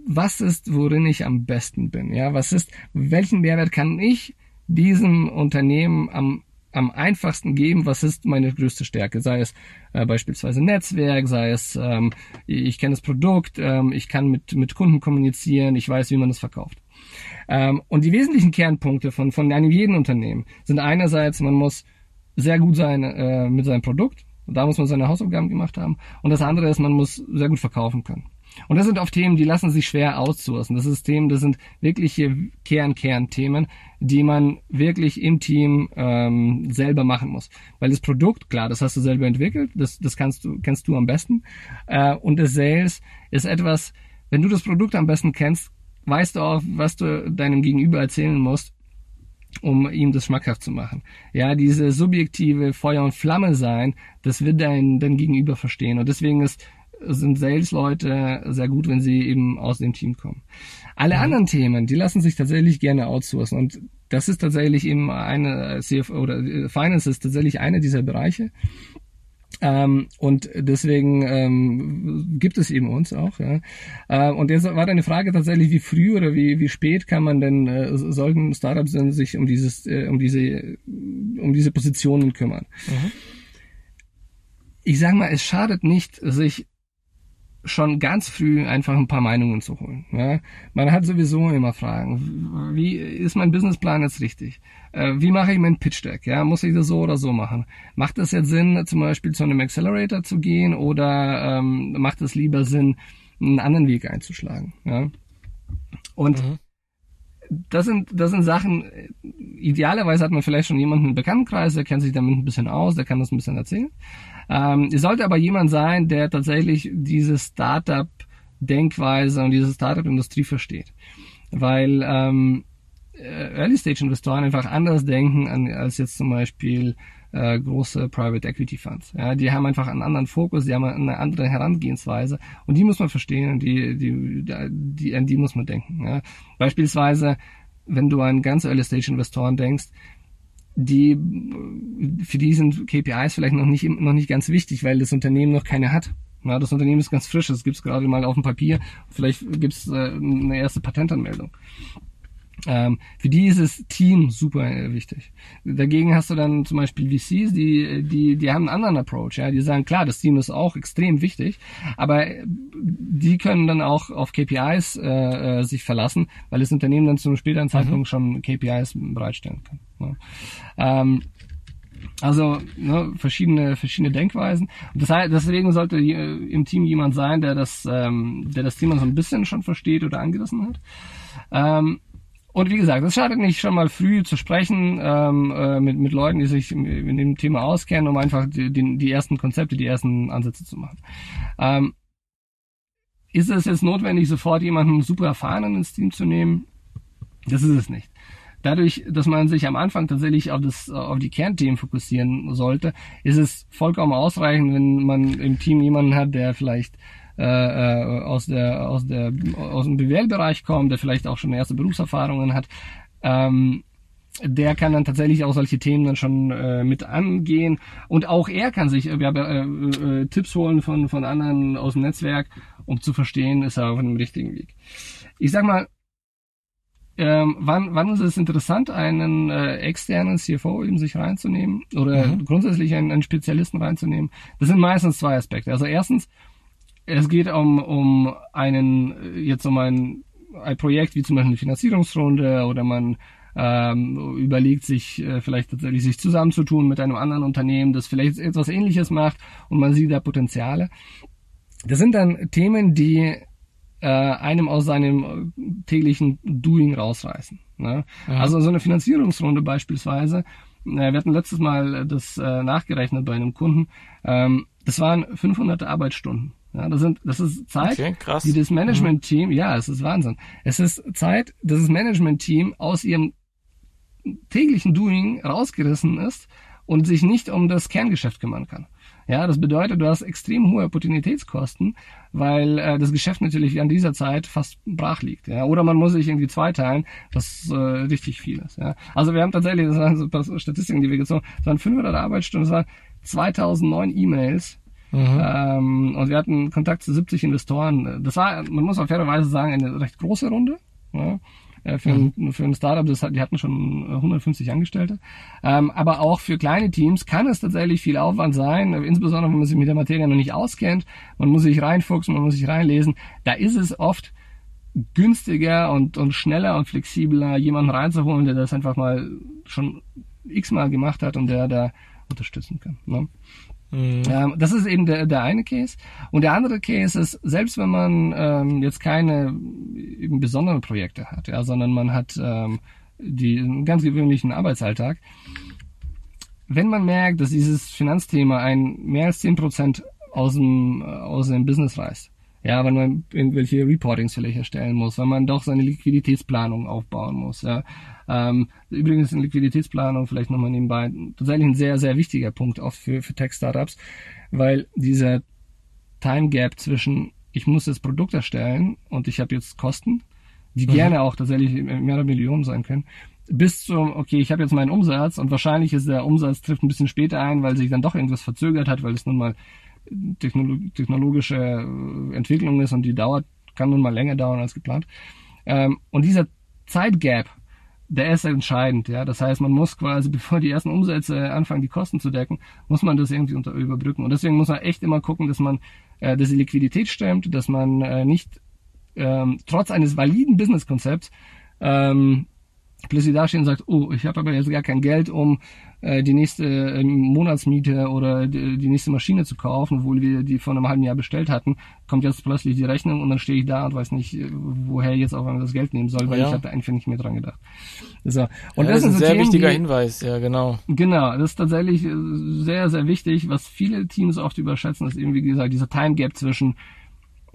[SPEAKER 2] Was ist, worin ich am besten bin? Ja, was ist, welchen Mehrwert kann ich diesem Unternehmen am am einfachsten geben, was ist meine größte Stärke, sei es äh, beispielsweise Netzwerk, sei es ähm, ich kenne das Produkt, ähm, ich kann mit, mit Kunden kommunizieren, ich weiß, wie man es verkauft. Ähm, und die wesentlichen Kernpunkte von, von einem jeden Unternehmen sind einerseits, man muss sehr gut sein äh, mit seinem Produkt, da muss man seine Hausaufgaben gemacht haben, und das andere ist, man muss sehr gut verkaufen können. Und das sind oft Themen, die lassen sich schwer outsourcen. Das ist Themen, das sind wirkliche Kern-Kern-Themen, die man wirklich im Team ähm, selber machen muss. Weil das Produkt, klar, das hast du selber entwickelt, das, das kannst du, kennst du am besten. Äh, und das Sales ist etwas, wenn du das Produkt am besten kennst, weißt du auch, was du deinem Gegenüber erzählen musst, um ihm das schmackhaft zu machen. Ja, diese subjektive Feuer und Flamme sein, das wird dein, dein Gegenüber verstehen. Und deswegen ist sind Sales-Leute sehr gut, wenn sie eben aus dem Team kommen. Alle mhm. anderen Themen, die lassen sich tatsächlich gerne outsourcen und das ist tatsächlich eben eine CFO oder äh, Finance ist tatsächlich einer dieser Bereiche. Ähm, und deswegen ähm, gibt es eben uns auch. Ja. Äh, und jetzt war eine Frage tatsächlich, wie früh oder wie, wie spät kann man denn äh, sollten Startups denn sich um dieses äh, um diese um diese Positionen kümmern? Mhm. Ich sage mal, es schadet nicht, sich schon ganz früh einfach ein paar Meinungen zu holen. Ja? Man hat sowieso immer Fragen. Wie ist mein Businessplan jetzt richtig? Äh, wie mache ich mein Pitch Deck? Ja? Muss ich das so oder so machen? Macht es jetzt Sinn, zum Beispiel zu einem Accelerator zu gehen oder ähm, macht es lieber Sinn, einen anderen Weg einzuschlagen? Ja? Und mhm das sind, das sind Sachen, idealerweise hat man vielleicht schon jemanden im Bekanntenkreis, der kennt sich damit ein bisschen aus, der kann das ein bisschen erzählen. Ähm, es sollte aber jemand sein, der tatsächlich diese Startup-Denkweise und diese Startup-Industrie versteht. Weil ähm, Early-Stage-Investoren einfach anders denken an, als jetzt zum Beispiel äh, große Private Equity Funds. Ja, die haben einfach einen anderen Fokus, die haben eine andere Herangehensweise und die muss man verstehen und die, die, die, an die muss man denken. Ja. Beispielsweise, wenn du an ganz Early Stage Investoren denkst, die für die sind KPIs vielleicht noch nicht noch nicht ganz wichtig, weil das Unternehmen noch keine hat. Ja, das Unternehmen ist ganz frisch, es gibt gerade mal auf dem Papier, vielleicht gibt es äh, eine erste Patentanmeldung. Ähm, für die ist das Team super wichtig. Dagegen hast du dann zum Beispiel VCs, die, die, die haben einen anderen Approach. Ja? Die sagen, klar, das Team ist auch extrem wichtig, aber die können dann auch auf KPIs äh, äh, sich verlassen, weil das Unternehmen dann zu einem späteren mhm. Zeitpunkt mhm. schon KPIs bereitstellen kann. Ja. Ähm, also ne, verschiedene verschiedene Denkweisen. Und das heißt, deswegen sollte im Team jemand sein, der das ähm, der das Thema so ein bisschen schon versteht oder angerissen hat. Ähm, und wie gesagt, es schadet nicht, schon mal früh zu sprechen ähm, äh, mit, mit Leuten, die sich in dem Thema auskennen, um einfach die, die, die ersten Konzepte, die ersten Ansätze zu machen. Ähm, ist es jetzt notwendig, sofort jemanden super erfahrenen ins Team zu nehmen? Das ist es nicht. Dadurch, dass man sich am Anfang tatsächlich auf, das, auf die Kernthemen fokussieren sollte, ist es vollkommen ausreichend, wenn man im Team jemanden hat, der vielleicht äh, äh, aus der aus der aus dem BWL-Bereich kommt, der vielleicht auch schon erste Berufserfahrungen hat. Ähm, der kann dann tatsächlich auch solche Themen dann schon äh, mit angehen und auch er kann sich äh, äh, äh, Tipps holen von von anderen aus dem Netzwerk, um zu verstehen, ist er auf dem richtigen Weg. Ich sag mal, ähm, wann, wann ist es interessant, einen äh, externen CFO eben sich reinzunehmen oder mhm. grundsätzlich einen, einen Spezialisten reinzunehmen? Das sind meistens zwei Aspekte. Also erstens, es geht um, um einen, jetzt um ein, ein Projekt wie zum Beispiel eine Finanzierungsrunde oder man ähm, überlegt sich äh, vielleicht tatsächlich sich zusammenzutun mit einem anderen Unternehmen, das vielleicht etwas ähnliches macht und man sieht da Potenziale. Das sind dann Themen, die äh, einem aus seinem täglichen Doing rausreißen. Ne? Ja. Also so eine Finanzierungsrunde beispielsweise, äh, wir hatten letztes Mal das äh, nachgerechnet bei einem Kunden, ähm, das waren 500 Arbeitsstunden. Ja, das sind, das ist Zeit, okay, die das Management-Team, mhm. ja, es ist Wahnsinn. Es ist Zeit, dass das Management-Team aus ihrem täglichen Doing rausgerissen ist und sich nicht um das Kerngeschäft kümmern kann. Ja, das bedeutet, du hast extrem hohe Opportunitätskosten, weil äh, das Geschäft natürlich an dieser Zeit fast brach liegt. Ja? Oder man muss sich irgendwie zweiteilen, was äh, richtig viel ist. Ja? Also wir haben tatsächlich, das waren so Statistiken, die wir gezogen haben, waren 500 Arbeitsstunden, das waren 2009 E-Mails, Mhm. Ähm, und wir hatten Kontakt zu 70 Investoren. Das war, man muss auf fairerweise sagen, eine recht große Runde. Ja. Äh, für, mhm. ein, für ein Startup, das hat, die hatten schon 150 Angestellte. Ähm, aber auch für kleine Teams kann es tatsächlich viel Aufwand sein, insbesondere wenn man sich mit der Materie noch nicht auskennt. Man muss sich reinfuchsen, man muss sich reinlesen. Da ist es oft günstiger und, und schneller und flexibler, jemanden reinzuholen, der das einfach mal schon x-mal gemacht hat und der da unterstützen kann. Ne? Mhm. Ähm, das ist eben der, der eine Case. Und der andere Case ist, selbst wenn man ähm, jetzt keine eben besonderen Projekte hat, ja, sondern man hat ähm, die, einen ganz gewöhnlichen Arbeitsalltag, wenn man merkt, dass dieses Finanzthema ein mehr als zehn Prozent aus dem, aus dem Business reißt, ja, wenn man irgendwelche Reportings vielleicht erstellen muss, wenn man doch seine Liquiditätsplanung aufbauen muss. Ja. Ähm, übrigens in Liquiditätsplanung vielleicht nochmal nebenbei tatsächlich ein sehr, sehr wichtiger Punkt auch für, für Tech-Startups, weil dieser Time Gap zwischen ich muss das Produkt erstellen und ich habe jetzt Kosten, die mhm. gerne auch tatsächlich mehrere Millionen sein können, bis zum, okay, ich habe jetzt meinen Umsatz und wahrscheinlich ist der Umsatz trifft ein bisschen später ein, weil sich dann doch irgendwas verzögert hat, weil es nun mal technolo technologische äh, Entwicklung ist und die dauert, kann nun mal länger dauern als geplant. Ähm, und dieser Zeitgap, der ist entscheidend, ja. Das heißt, man muss quasi, bevor die ersten Umsätze anfangen, die Kosten zu decken, muss man das irgendwie unter, überbrücken. Und deswegen muss man echt immer gucken, dass man, äh, dass die Liquidität stimmt, dass man äh, nicht ähm, trotz eines validen Businesskonzepts ähm, plötzlich dastehen und sagt, oh, ich habe aber jetzt gar kein Geld, um äh, die nächste äh, Monatsmiete oder die, die, nächste Maschine zu kaufen, obwohl wir die vor einem halben Jahr bestellt hatten, kommt jetzt plötzlich die Rechnung und dann stehe ich da und weiß nicht, äh, woher jetzt auch einmal das Geld nehmen soll, weil ja. ich habe einfach nicht mehr dran gedacht.
[SPEAKER 1] So. Und ja, das, das ist ein so sehr Themen, wichtiger die, Hinweis, ja genau.
[SPEAKER 2] Genau, das ist tatsächlich äh, sehr, sehr wichtig, was viele Teams oft überschätzen, ist eben, wie gesagt, dieser Time Gap zwischen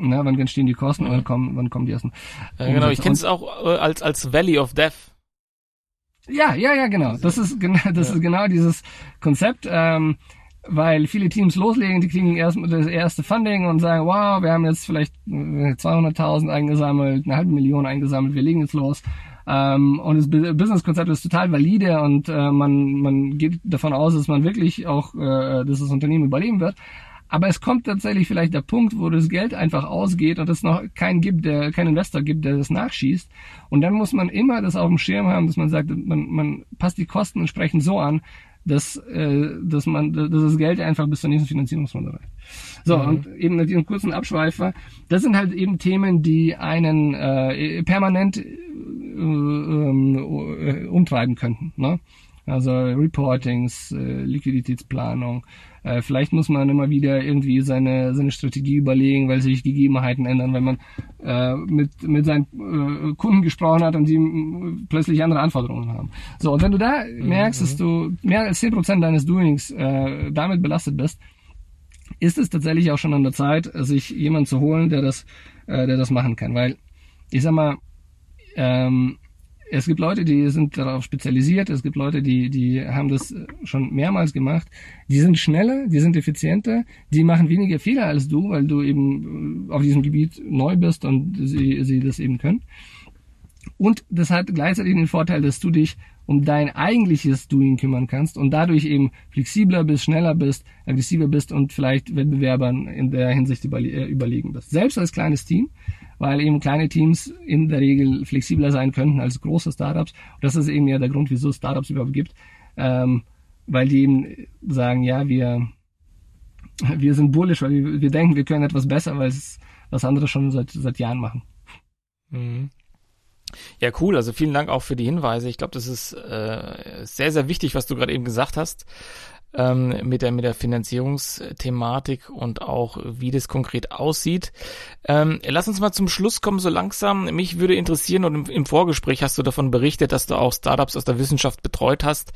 [SPEAKER 2] na, wann entstehen die Kosten und wann kommen, wann kommen die ersten.
[SPEAKER 1] Ja, genau, ich kenne es auch äh, als, als Valley of Death.
[SPEAKER 2] Ja, ja, ja, genau. Das ist genau, das ja. ist genau dieses Konzept, ähm, weil viele Teams loslegen, die kriegen erst das erste Funding und sagen, wow, wir haben jetzt vielleicht 200.000 äh, eingesammelt, eine halbe Million eingesammelt, wir legen jetzt los. Ähm, und das Businesskonzept ist total valide und äh, man, man geht davon aus, dass man wirklich auch, äh, dass das Unternehmen überleben wird. Aber es kommt tatsächlich vielleicht der Punkt, wo das Geld einfach ausgeht und es noch keinen gibt, der, keinen Investor gibt, der das nachschießt. Und dann muss man immer das auf dem Schirm haben, dass man sagt, man, man passt die Kosten entsprechend so an, dass, äh, dass man, dass das Geld einfach bis zur nächsten Finanzierungsrunde reicht. So, mhm. und eben mit diesem kurzen Abschweifer, das sind halt eben Themen, die einen äh, permanent äh, äh, umtreiben könnten. Ne? Also Reportings, äh, Liquiditätsplanung, äh, vielleicht muss man immer wieder irgendwie seine, seine Strategie überlegen, weil sich Gegebenheiten ändern, wenn man äh, mit, mit seinen äh, Kunden gesprochen hat und die äh, plötzlich andere Anforderungen haben. So, und wenn du da merkst, mhm. dass du mehr als zehn Prozent deines Doings äh, damit belastet bist, ist es tatsächlich auch schon an der Zeit, sich jemanden zu holen, der das, äh, der das machen kann. Weil, ich sag mal, ähm, es gibt Leute, die sind darauf spezialisiert, es gibt Leute, die, die haben das schon mehrmals gemacht. Die sind schneller, die sind effizienter, die machen weniger Fehler als du, weil du eben auf diesem Gebiet neu bist und sie, sie das eben können. Und das hat gleichzeitig den Vorteil, dass du dich um dein eigentliches Doing kümmern kannst und dadurch eben flexibler bist, schneller bist, aggressiver bist und vielleicht Wettbewerbern in der Hinsicht äh, überlegen bist. Selbst als kleines Team weil eben kleine Teams in der Regel flexibler sein könnten als große Startups. Und das ist eben ja der Grund, wieso es Startups überhaupt gibt, ähm, weil die eben sagen, ja, wir, wir sind bullish, weil wir, wir denken, wir können etwas besser, weil es was andere schon seit, seit Jahren machen.
[SPEAKER 1] Mhm. Ja, cool. Also vielen Dank auch für die Hinweise. Ich glaube, das ist äh, sehr, sehr wichtig, was du gerade eben gesagt hast ähm, mit der mit der Finanzierungsthematik und auch wie das konkret aussieht. Ähm, lass uns mal zum Schluss kommen, so langsam. Mich würde interessieren und im, im, Vorgespräch hast du davon berichtet, dass du auch Startups aus der Wissenschaft betreut hast.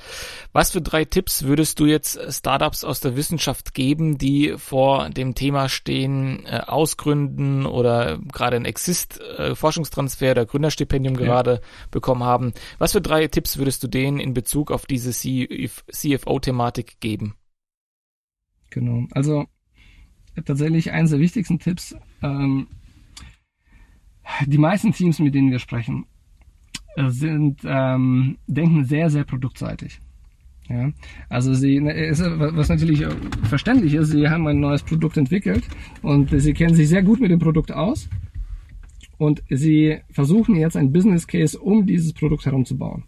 [SPEAKER 1] Was für drei Tipps würdest du jetzt Startups aus der Wissenschaft geben, die vor dem Thema stehen, äh, ausgründen oder gerade ein Exist äh, oder Gründerstipendium ja. gerade bekommen haben? Was für drei Tipps würdest du denen in Bezug auf diese CFO-Thematik geben.
[SPEAKER 2] Genau. Also tatsächlich eines der wichtigsten Tipps. Ähm, die meisten Teams, mit denen wir sprechen, äh, sind ähm, denken sehr, sehr produktseitig. Ja, also sie, ne, was natürlich verständlich ist, sie haben ein neues Produkt entwickelt und sie kennen sich sehr gut mit dem Produkt aus und sie versuchen jetzt ein Business Case um dieses Produkt herum zu bauen.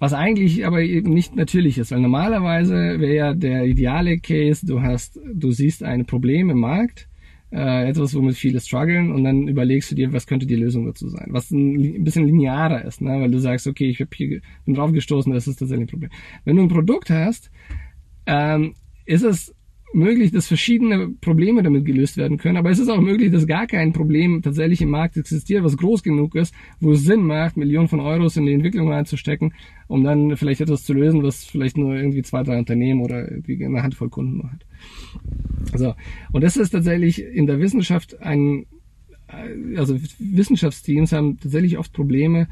[SPEAKER 2] Was eigentlich aber eben nicht natürlich ist, weil normalerweise wäre ja der ideale Case, du hast, du siehst ein Problem im Markt, äh, etwas, womit viele strugglen und dann überlegst du dir, was könnte die Lösung dazu sein, was ein, bisschen linearer ist, ne? weil du sagst, okay, ich hab hier, bin drauf gestoßen, das ist tatsächlich ein Problem. Wenn du ein Produkt hast, ähm, ist es möglich, dass verschiedene Probleme damit gelöst werden können, aber es ist auch möglich, dass gar kein Problem tatsächlich im Markt existiert, was groß genug ist, wo es Sinn macht, Millionen von Euros in die Entwicklung reinzustecken, um dann vielleicht etwas zu lösen, was vielleicht nur irgendwie zwei, drei Unternehmen oder irgendwie eine Handvoll Kunden macht. So. Und das ist tatsächlich in der Wissenschaft ein, also Wissenschaftsteams haben tatsächlich oft Probleme,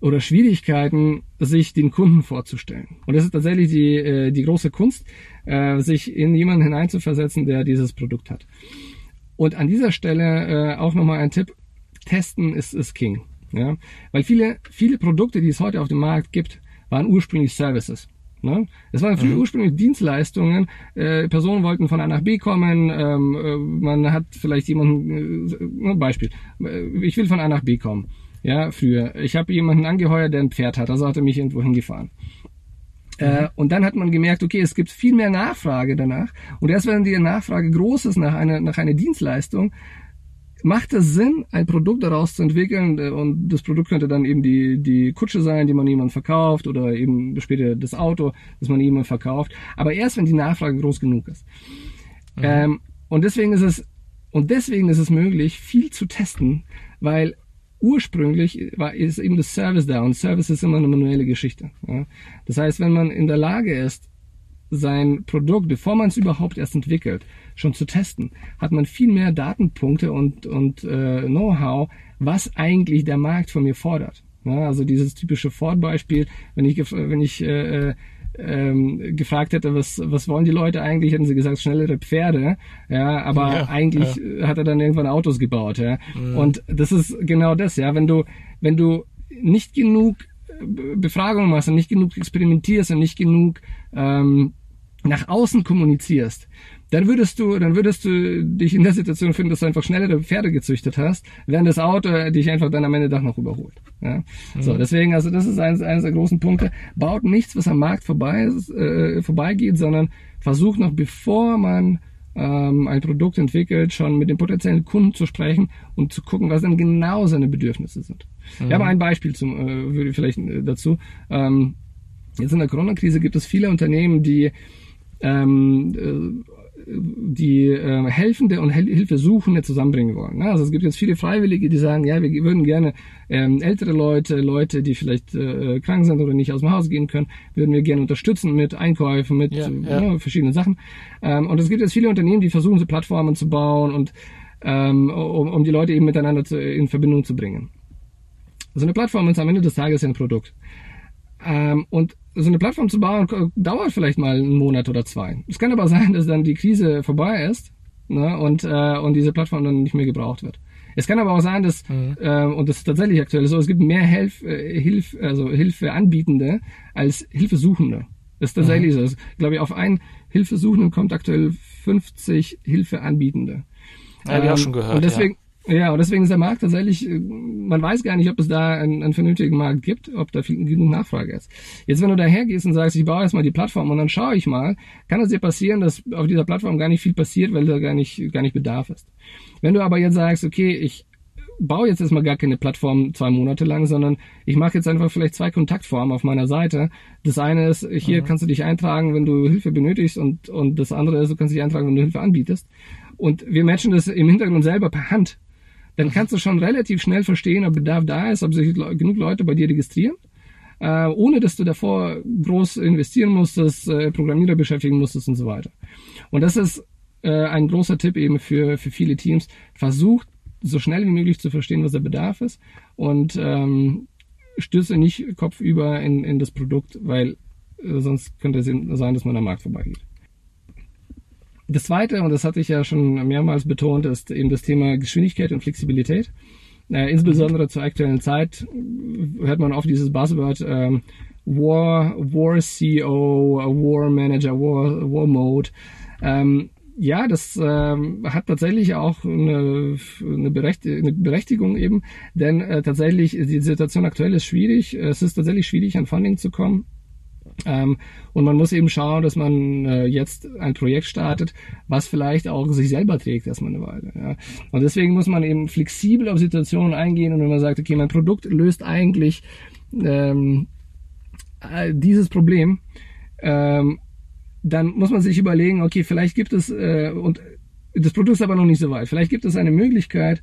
[SPEAKER 2] oder Schwierigkeiten, sich den Kunden vorzustellen. Und das ist tatsächlich die, äh, die große Kunst, äh, sich in jemanden hineinzuversetzen, der dieses Produkt hat. Und an dieser Stelle äh, auch nochmal ein Tipp. Testen ist, ist King. Ja? Weil viele, viele Produkte, die es heute auf dem Markt gibt, waren ursprünglich Services. Ne? Es waren früher mhm. ursprünglich Dienstleistungen. Äh, Personen wollten von A nach B kommen. Ähm, äh, man hat vielleicht jemanden, äh, Beispiel, äh, ich will von A nach B kommen. Ja, früher. Ich habe jemanden angeheuert, der ein Pferd hat, also hat er mich irgendwo hingefahren. Äh, mhm. und dann hat man gemerkt, okay, es gibt viel mehr Nachfrage danach. Und erst wenn die Nachfrage groß ist nach einer, nach einer Dienstleistung, macht es Sinn, ein Produkt daraus zu entwickeln äh, und das Produkt könnte dann eben die, die Kutsche sein, die man jemandem verkauft oder eben später das Auto, das man jemandem verkauft. Aber erst, wenn die Nachfrage groß genug ist. Mhm. Ähm, und deswegen ist es, und deswegen ist es möglich, viel zu testen, weil ursprünglich war, ist eben das Service da und Service ist immer eine manuelle Geschichte. Ja. Das heißt, wenn man in der Lage ist, sein Produkt, bevor man es überhaupt erst entwickelt, schon zu testen, hat man viel mehr Datenpunkte und, und äh, Know-how, was eigentlich der Markt von mir fordert. Ja, also dieses typische Ford-Beispiel, wenn ich, wenn ich äh, äh, ähm, gefragt hätte, was, was wollen die Leute eigentlich, hätten sie gesagt, schnellere Pferde, ja, aber ja, eigentlich ja. hat er dann irgendwann Autos gebaut, ja. Mhm. Und das ist genau das, ja, wenn du, wenn du nicht genug Befragungen machst und nicht genug experimentierst und nicht genug ähm, nach außen kommunizierst, dann würdest du, dann würdest du dich in der Situation finden, dass du einfach schnellere Pferde gezüchtet hast, während das Auto dich einfach dann am Ende doch noch überholt. Ja? Mhm. So, deswegen, also das ist eines, eines der großen Punkte. Baut nichts, was am Markt vorbei ist, äh, vorbeigeht, sondern versucht noch, bevor man ähm, ein Produkt entwickelt, schon mit den potenziellen Kunden zu sprechen und zu gucken, was denn genau seine Bedürfnisse sind. Mhm. Ich habe ein Beispiel zum, äh, vielleicht äh, dazu. Ähm, jetzt in der Corona-Krise gibt es viele Unternehmen, die ähm, äh, die äh, Helfende und Hel Hilfesuchende zusammenbringen wollen. Ne? Also es gibt jetzt viele Freiwillige, die sagen, ja, wir würden gerne ähm, ältere Leute, Leute, die vielleicht äh, krank sind oder nicht aus dem Haus gehen können, würden wir gerne unterstützen mit Einkäufen, mit ja, ja. Ne, verschiedenen Sachen. Ähm, und es gibt jetzt viele Unternehmen, die versuchen, so Plattformen zu bauen und ähm, um, um die Leute eben miteinander zu, in Verbindung zu bringen. So eine Plattform ist am Ende des Tages ein Produkt. Ähm, und so eine Plattform zu bauen dauert vielleicht mal einen Monat oder zwei. Es kann aber sein, dass dann die Krise vorbei ist ne, und, äh, und diese Plattform dann nicht mehr gebraucht wird. Es kann aber auch sein, dass, mhm. äh, und das ist tatsächlich aktuell so, es gibt mehr Hilf, äh, Hilf, also Hilfeanbietende als Hilfesuchende. Das ist tatsächlich mhm. so. Das, glaube ich, auf einen Hilfesuchenden kommt aktuell 50 Hilfeanbietende.
[SPEAKER 1] Ja, ähm, auch schon gehört.
[SPEAKER 2] Und deswegen, ja. Ja, und deswegen ist der Markt tatsächlich, äh, man weiß gar nicht, ob es da einen, einen vernünftigen Markt gibt, ob da viel, genug Nachfrage ist. Jetzt, wenn du daher gehst und sagst, ich baue erstmal die Plattform und dann schaue ich mal, kann es dir passieren, dass auf dieser Plattform gar nicht viel passiert, weil da gar nicht, gar nicht Bedarf ist. Wenn du aber jetzt sagst, okay, ich baue jetzt erstmal gar keine Plattform zwei Monate lang, sondern ich mache jetzt einfach vielleicht zwei Kontaktformen auf meiner Seite. Das eine ist, hier mhm. kannst du dich eintragen, wenn du Hilfe benötigst und, und das andere ist, du kannst dich eintragen, wenn du Hilfe anbietest. Und wir matchen das im Hintergrund selber per Hand dann kannst du schon relativ schnell verstehen, ob Bedarf da ist, ob sich genug Leute bei dir registrieren, äh, ohne dass du davor groß investieren musstest, äh, Programmierer beschäftigen musstest und so weiter. Und das ist äh, ein großer Tipp eben für, für viele Teams. Versucht so schnell wie möglich zu verstehen, was der Bedarf ist und ähm, stürze nicht kopfüber in, in das Produkt, weil äh, sonst könnte es sein, dass man am Markt vorbeigeht. Das zweite, und das hatte ich ja schon mehrmals betont, ist eben das Thema Geschwindigkeit und Flexibilität. Äh, insbesondere zur aktuellen Zeit hört man oft dieses Buzzword ähm, War, War CEO, War Manager, War, War Mode. Ähm, ja, das ähm, hat tatsächlich auch eine, eine Berechtigung eben, denn äh, tatsächlich die Situation aktuell ist schwierig. Es ist tatsächlich schwierig, an Funding zu kommen. Ähm, und man muss eben schauen, dass man äh, jetzt ein Projekt startet, was vielleicht auch sich selber trägt erstmal eine Weile. Ja. Und deswegen muss man eben flexibel auf Situationen eingehen und wenn man sagt, okay, mein Produkt löst eigentlich ähm, äh, dieses Problem, ähm, dann muss man sich überlegen, okay, vielleicht gibt es, äh, und das Produkt ist aber noch nicht so weit, vielleicht gibt es eine Möglichkeit,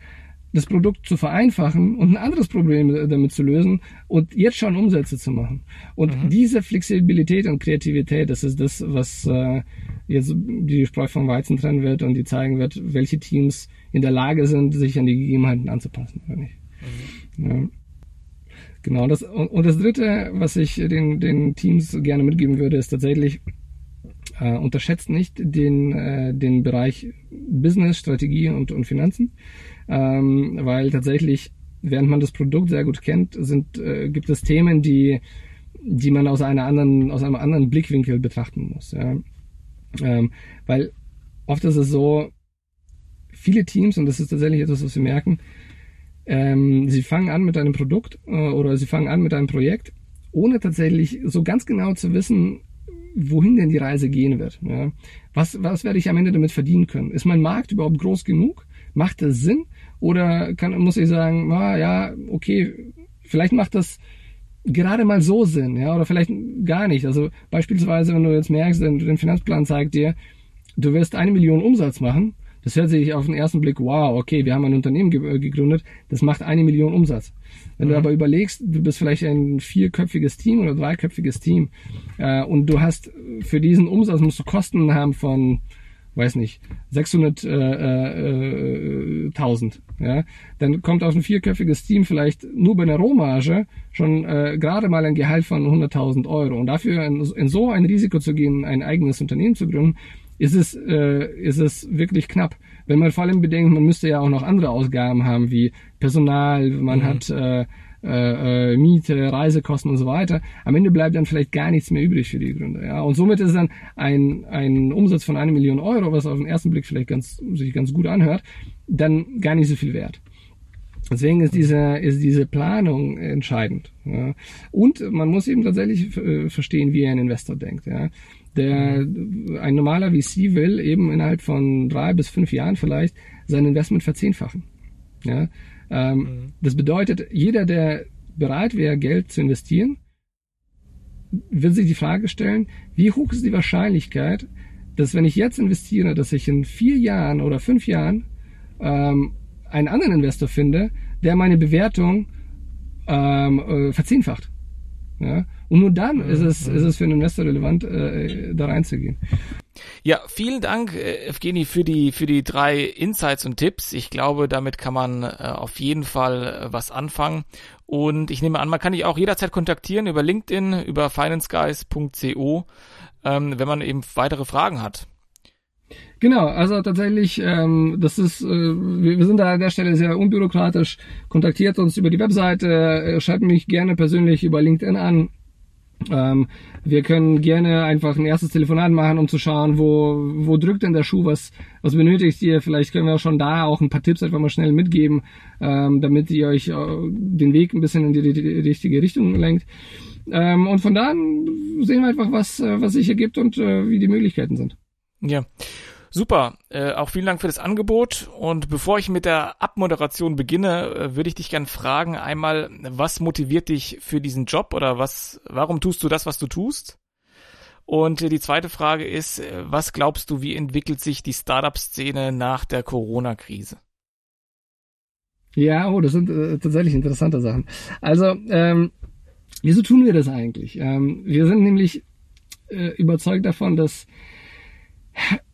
[SPEAKER 2] das Produkt zu vereinfachen und ein anderes Problem damit zu lösen und jetzt schon Umsätze zu machen. Und mhm. diese Flexibilität und Kreativität, das ist das, was äh, jetzt die Spreu vom Weizen trennen wird und die zeigen wird, welche Teams in der Lage sind, sich an die Gegebenheiten anzupassen oder nicht. Mhm. Ja. Genau, das und, und das dritte, was ich den, den Teams gerne mitgeben würde, ist tatsächlich, äh, unterschätzt nicht den, äh, den Bereich Business, Strategie und, und Finanzen. Ähm, weil tatsächlich, während man das Produkt sehr gut kennt, sind, äh, gibt es Themen, die, die man aus einer anderen, aus einem anderen Blickwinkel betrachten muss. Ja. Ähm, weil oft ist es so, viele Teams, und das ist tatsächlich etwas, was wir merken, ähm, sie fangen an mit einem Produkt äh, oder sie fangen an mit einem Projekt, ohne tatsächlich so ganz genau zu wissen, wohin denn die Reise gehen wird. Ja. Was, was werde ich am Ende damit verdienen können? Ist mein Markt überhaupt groß genug? Macht das Sinn? Oder kann, muss ich sagen, ah, ja, okay, vielleicht macht das gerade mal so Sinn, ja, oder vielleicht gar nicht. Also beispielsweise, wenn du jetzt merkst, den Finanzplan zeigt dir, du wirst eine Million Umsatz machen, das hört sich auf den ersten Blick, wow, okay, wir haben ein Unternehmen ge gegründet, das macht eine Million Umsatz. Wenn mhm. du aber überlegst, du bist vielleicht ein vierköpfiges Team oder dreiköpfiges Team äh, und du hast für diesen Umsatz musst du Kosten haben von weiß nicht, 600.000, äh, äh, 1000, ja, dann kommt auf ein vierköpfiges Team vielleicht nur bei einer Rohmarge schon äh, gerade mal ein Gehalt von 100.000 Euro. Und dafür in, in, so ein Risiko zu gehen, ein eigenes Unternehmen zu gründen, ist es, äh, ist es wirklich knapp. Wenn man vor allem bedenkt, man müsste ja auch noch andere Ausgaben haben, wie Personal, man mhm. hat äh, äh, äh, Miete, Reisekosten und so weiter. Am Ende bleibt dann vielleicht gar nichts mehr übrig für die Gründer. Ja? Und somit ist dann ein, ein Umsatz von einer Million Euro, was auf den ersten Blick vielleicht ganz, sich ganz gut anhört, dann gar nicht so viel wert. Deswegen ist diese, ist diese Planung entscheidend. Ja. Und man muss eben tatsächlich äh, verstehen, wie ein Investor denkt. Ja. Der, ein normaler VC will eben innerhalb von drei bis fünf Jahren vielleicht sein Investment verzehnfachen. Ja? Ähm, mhm. Das bedeutet, jeder, der bereit wäre, Geld zu investieren, wird sich die Frage stellen, wie hoch ist die Wahrscheinlichkeit, dass wenn ich jetzt investiere, dass ich in vier Jahren oder fünf Jahren ähm, einen anderen Investor finde, der meine Bewertung ähm, äh, verzehnfacht. Ja? Und nur dann ist es, ist es für einen Investor relevant, äh, da reinzugehen.
[SPEAKER 1] Ja, vielen Dank, äh, Evgeny, für die, für die drei Insights und Tipps. Ich glaube, damit kann man äh, auf jeden Fall äh, was anfangen. Und ich nehme an, man kann dich auch jederzeit kontaktieren über LinkedIn, über financeguys.co, ähm, wenn man eben weitere Fragen hat.
[SPEAKER 2] Genau, also tatsächlich, ähm, das ist, äh, wir, wir sind da an der Stelle sehr unbürokratisch. Kontaktiert uns über die Webseite, äh, schreibt mich gerne persönlich über LinkedIn an. Ähm, wir können gerne einfach ein erstes Telefonat machen, um zu schauen, wo, wo drückt denn der Schuh, was, was benötigt ihr. Vielleicht können wir auch schon da auch ein paar Tipps einfach mal schnell mitgeben, ähm, damit ihr euch äh, den Weg ein bisschen in die, die richtige Richtung lenkt. Ähm, und von da an sehen wir einfach, was, äh, was sich ergibt und äh, wie die Möglichkeiten sind.
[SPEAKER 1] Ja. Super, äh, auch vielen Dank für das Angebot. Und bevor ich mit der Abmoderation beginne, äh, würde ich dich gern fragen, einmal, was motiviert dich für diesen Job oder was, warum tust du das, was du tust? Und äh, die zweite Frage ist, äh, was glaubst du, wie entwickelt sich die Startup-Szene nach der Corona-Krise?
[SPEAKER 2] Ja, oh, das sind äh, tatsächlich interessante Sachen. Also, ähm, wieso tun wir das eigentlich? Ähm, wir sind nämlich äh, überzeugt davon, dass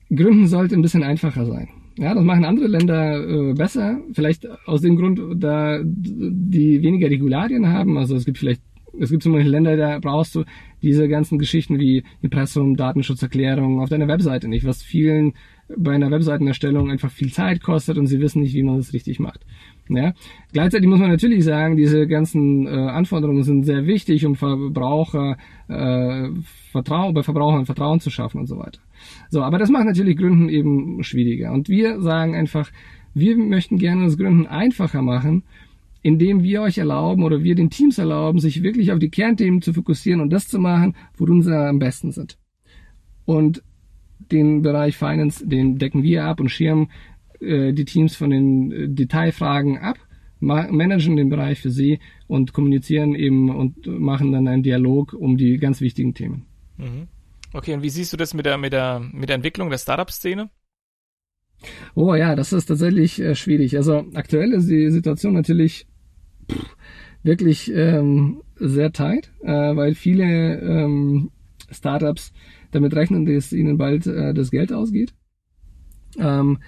[SPEAKER 2] Gründen sollte ein bisschen einfacher sein. Ja, das machen andere Länder äh, besser. Vielleicht aus dem Grund, da die weniger Regularien haben. Also es gibt vielleicht, es gibt zum Beispiel Länder, da brauchst du diese ganzen Geschichten wie Impressum, Datenschutzerklärung auf deiner Webseite nicht, was vielen bei einer Webseitenerstellung einfach viel Zeit kostet und sie wissen nicht, wie man das richtig macht. Ja? Gleichzeitig muss man natürlich sagen, diese ganzen äh, Anforderungen sind sehr wichtig, um Verbraucher äh, Vertrauen, bei Verbrauchern Vertrauen zu schaffen und so weiter. So, aber das macht natürlich Gründen eben schwieriger. Und wir sagen einfach, wir möchten gerne das Gründen einfacher machen, indem wir euch erlauben oder wir den Teams erlauben, sich wirklich auf die Kernthemen zu fokussieren und das zu machen, worin sie am besten sind. Und den Bereich Finance, den decken wir ab und schirmen äh, die Teams von den äh, Detailfragen ab, managen den Bereich für sie und kommunizieren eben und machen dann einen Dialog um die ganz wichtigen Themen.
[SPEAKER 1] Mhm. Okay, und wie siehst du das mit der, mit der, mit der Entwicklung der Startup-Szene?
[SPEAKER 2] Oh ja, das ist tatsächlich äh, schwierig. Also aktuell ist die Situation natürlich pff, wirklich ähm, sehr tight, äh, weil viele ähm, Startups damit rechnen, dass ihnen bald äh, das Geld ausgeht. Ähm,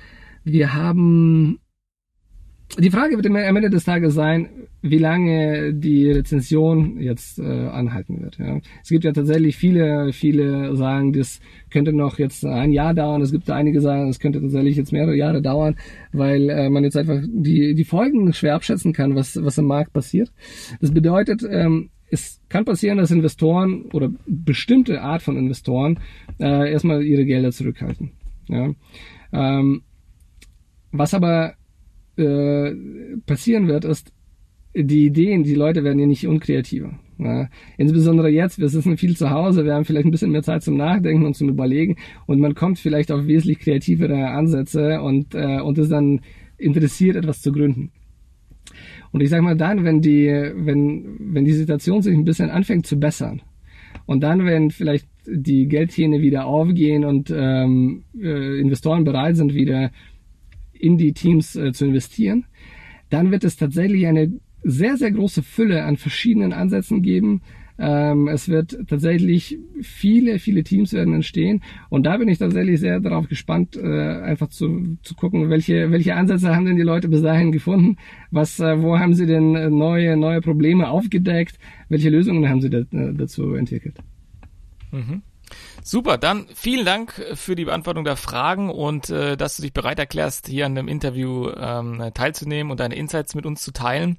[SPEAKER 2] wir haben die Frage wird am Ende des Tages sein, wie lange die Rezension jetzt äh, anhalten wird. Ja. Es gibt ja tatsächlich viele, viele sagen, das könnte noch jetzt ein Jahr dauern. Es gibt einige sagen, es könnte tatsächlich jetzt mehrere Jahre dauern, weil äh, man jetzt einfach die, die Folgen schwer abschätzen kann, was, was im Markt passiert. Das bedeutet, ähm, es kann passieren, dass Investoren oder bestimmte Art von Investoren äh, erstmal ihre Gelder zurückhalten. Ja. Ähm, was aber äh, passieren wird, ist, die Ideen, die Leute werden ja nicht unkreativer. Ja. Insbesondere jetzt, wir sitzen viel zu Hause, wir haben vielleicht ein bisschen mehr Zeit zum Nachdenken und zum Überlegen und man kommt vielleicht auf wesentlich kreativere Ansätze und, äh, und ist dann interessiert, etwas zu gründen. Und ich sage mal dann, wenn die, wenn, wenn die Situation sich ein bisschen anfängt zu bessern und dann, wenn vielleicht die Geldhähne wieder aufgehen und ähm, äh, Investoren bereit sind, wieder in die Teams äh, zu investieren, dann wird es tatsächlich eine sehr, sehr große Fülle an verschiedenen Ansätzen geben. Ähm, es wird tatsächlich viele, viele Teams werden entstehen. Und da bin ich tatsächlich sehr darauf gespannt, äh, einfach zu, zu gucken, welche, welche Ansätze haben denn die Leute bis dahin gefunden? Was, äh, wo haben sie denn neue, neue Probleme aufgedeckt? Welche Lösungen haben sie da, äh, dazu entwickelt?
[SPEAKER 1] Mhm. Super, dann vielen Dank für die Beantwortung der Fragen und äh, dass du dich bereit erklärst, hier an dem Interview ähm, teilzunehmen und deine Insights mit uns zu teilen.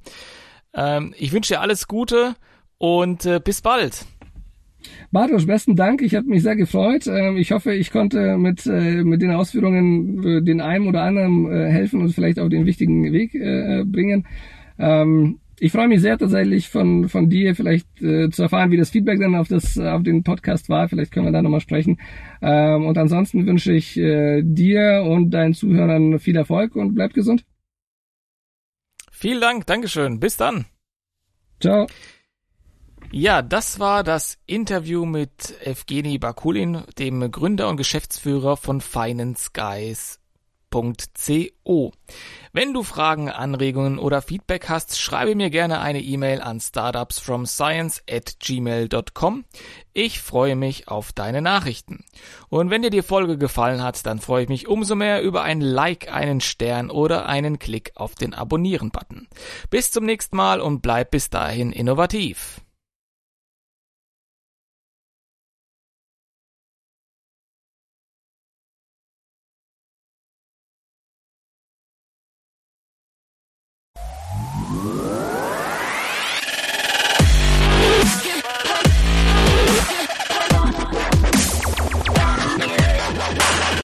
[SPEAKER 1] Ähm, ich wünsche dir alles Gute und äh, bis bald.
[SPEAKER 2] Bartosz, besten Dank. Ich habe mich sehr gefreut. Ähm, ich hoffe, ich konnte mit, äh, mit den Ausführungen äh, den einen oder anderen äh, helfen und vielleicht auf den wichtigen Weg bringen. Ich freue mich sehr tatsächlich von, von dir vielleicht äh, zu erfahren, wie das Feedback dann auf das auf den Podcast war. Vielleicht können wir da nochmal sprechen. Ähm, und ansonsten wünsche ich äh, dir und deinen Zuhörern viel Erfolg und bleib gesund.
[SPEAKER 1] Vielen Dank, Dankeschön. Bis dann.
[SPEAKER 2] Ciao.
[SPEAKER 1] Ja, das war das Interview mit Evgeny Bakulin, dem Gründer und Geschäftsführer von Finance Guys startups.co. Wenn du Fragen, Anregungen oder Feedback hast, schreibe mir gerne eine E-Mail an startupsfromscience at gmail.com. Ich freue mich auf deine Nachrichten. Und wenn dir die Folge gefallen hat, dann freue ich mich umso mehr über ein Like, einen Stern oder einen Klick auf den Abonnieren-Button. Bis zum nächsten Mal und bleib bis dahin innovativ.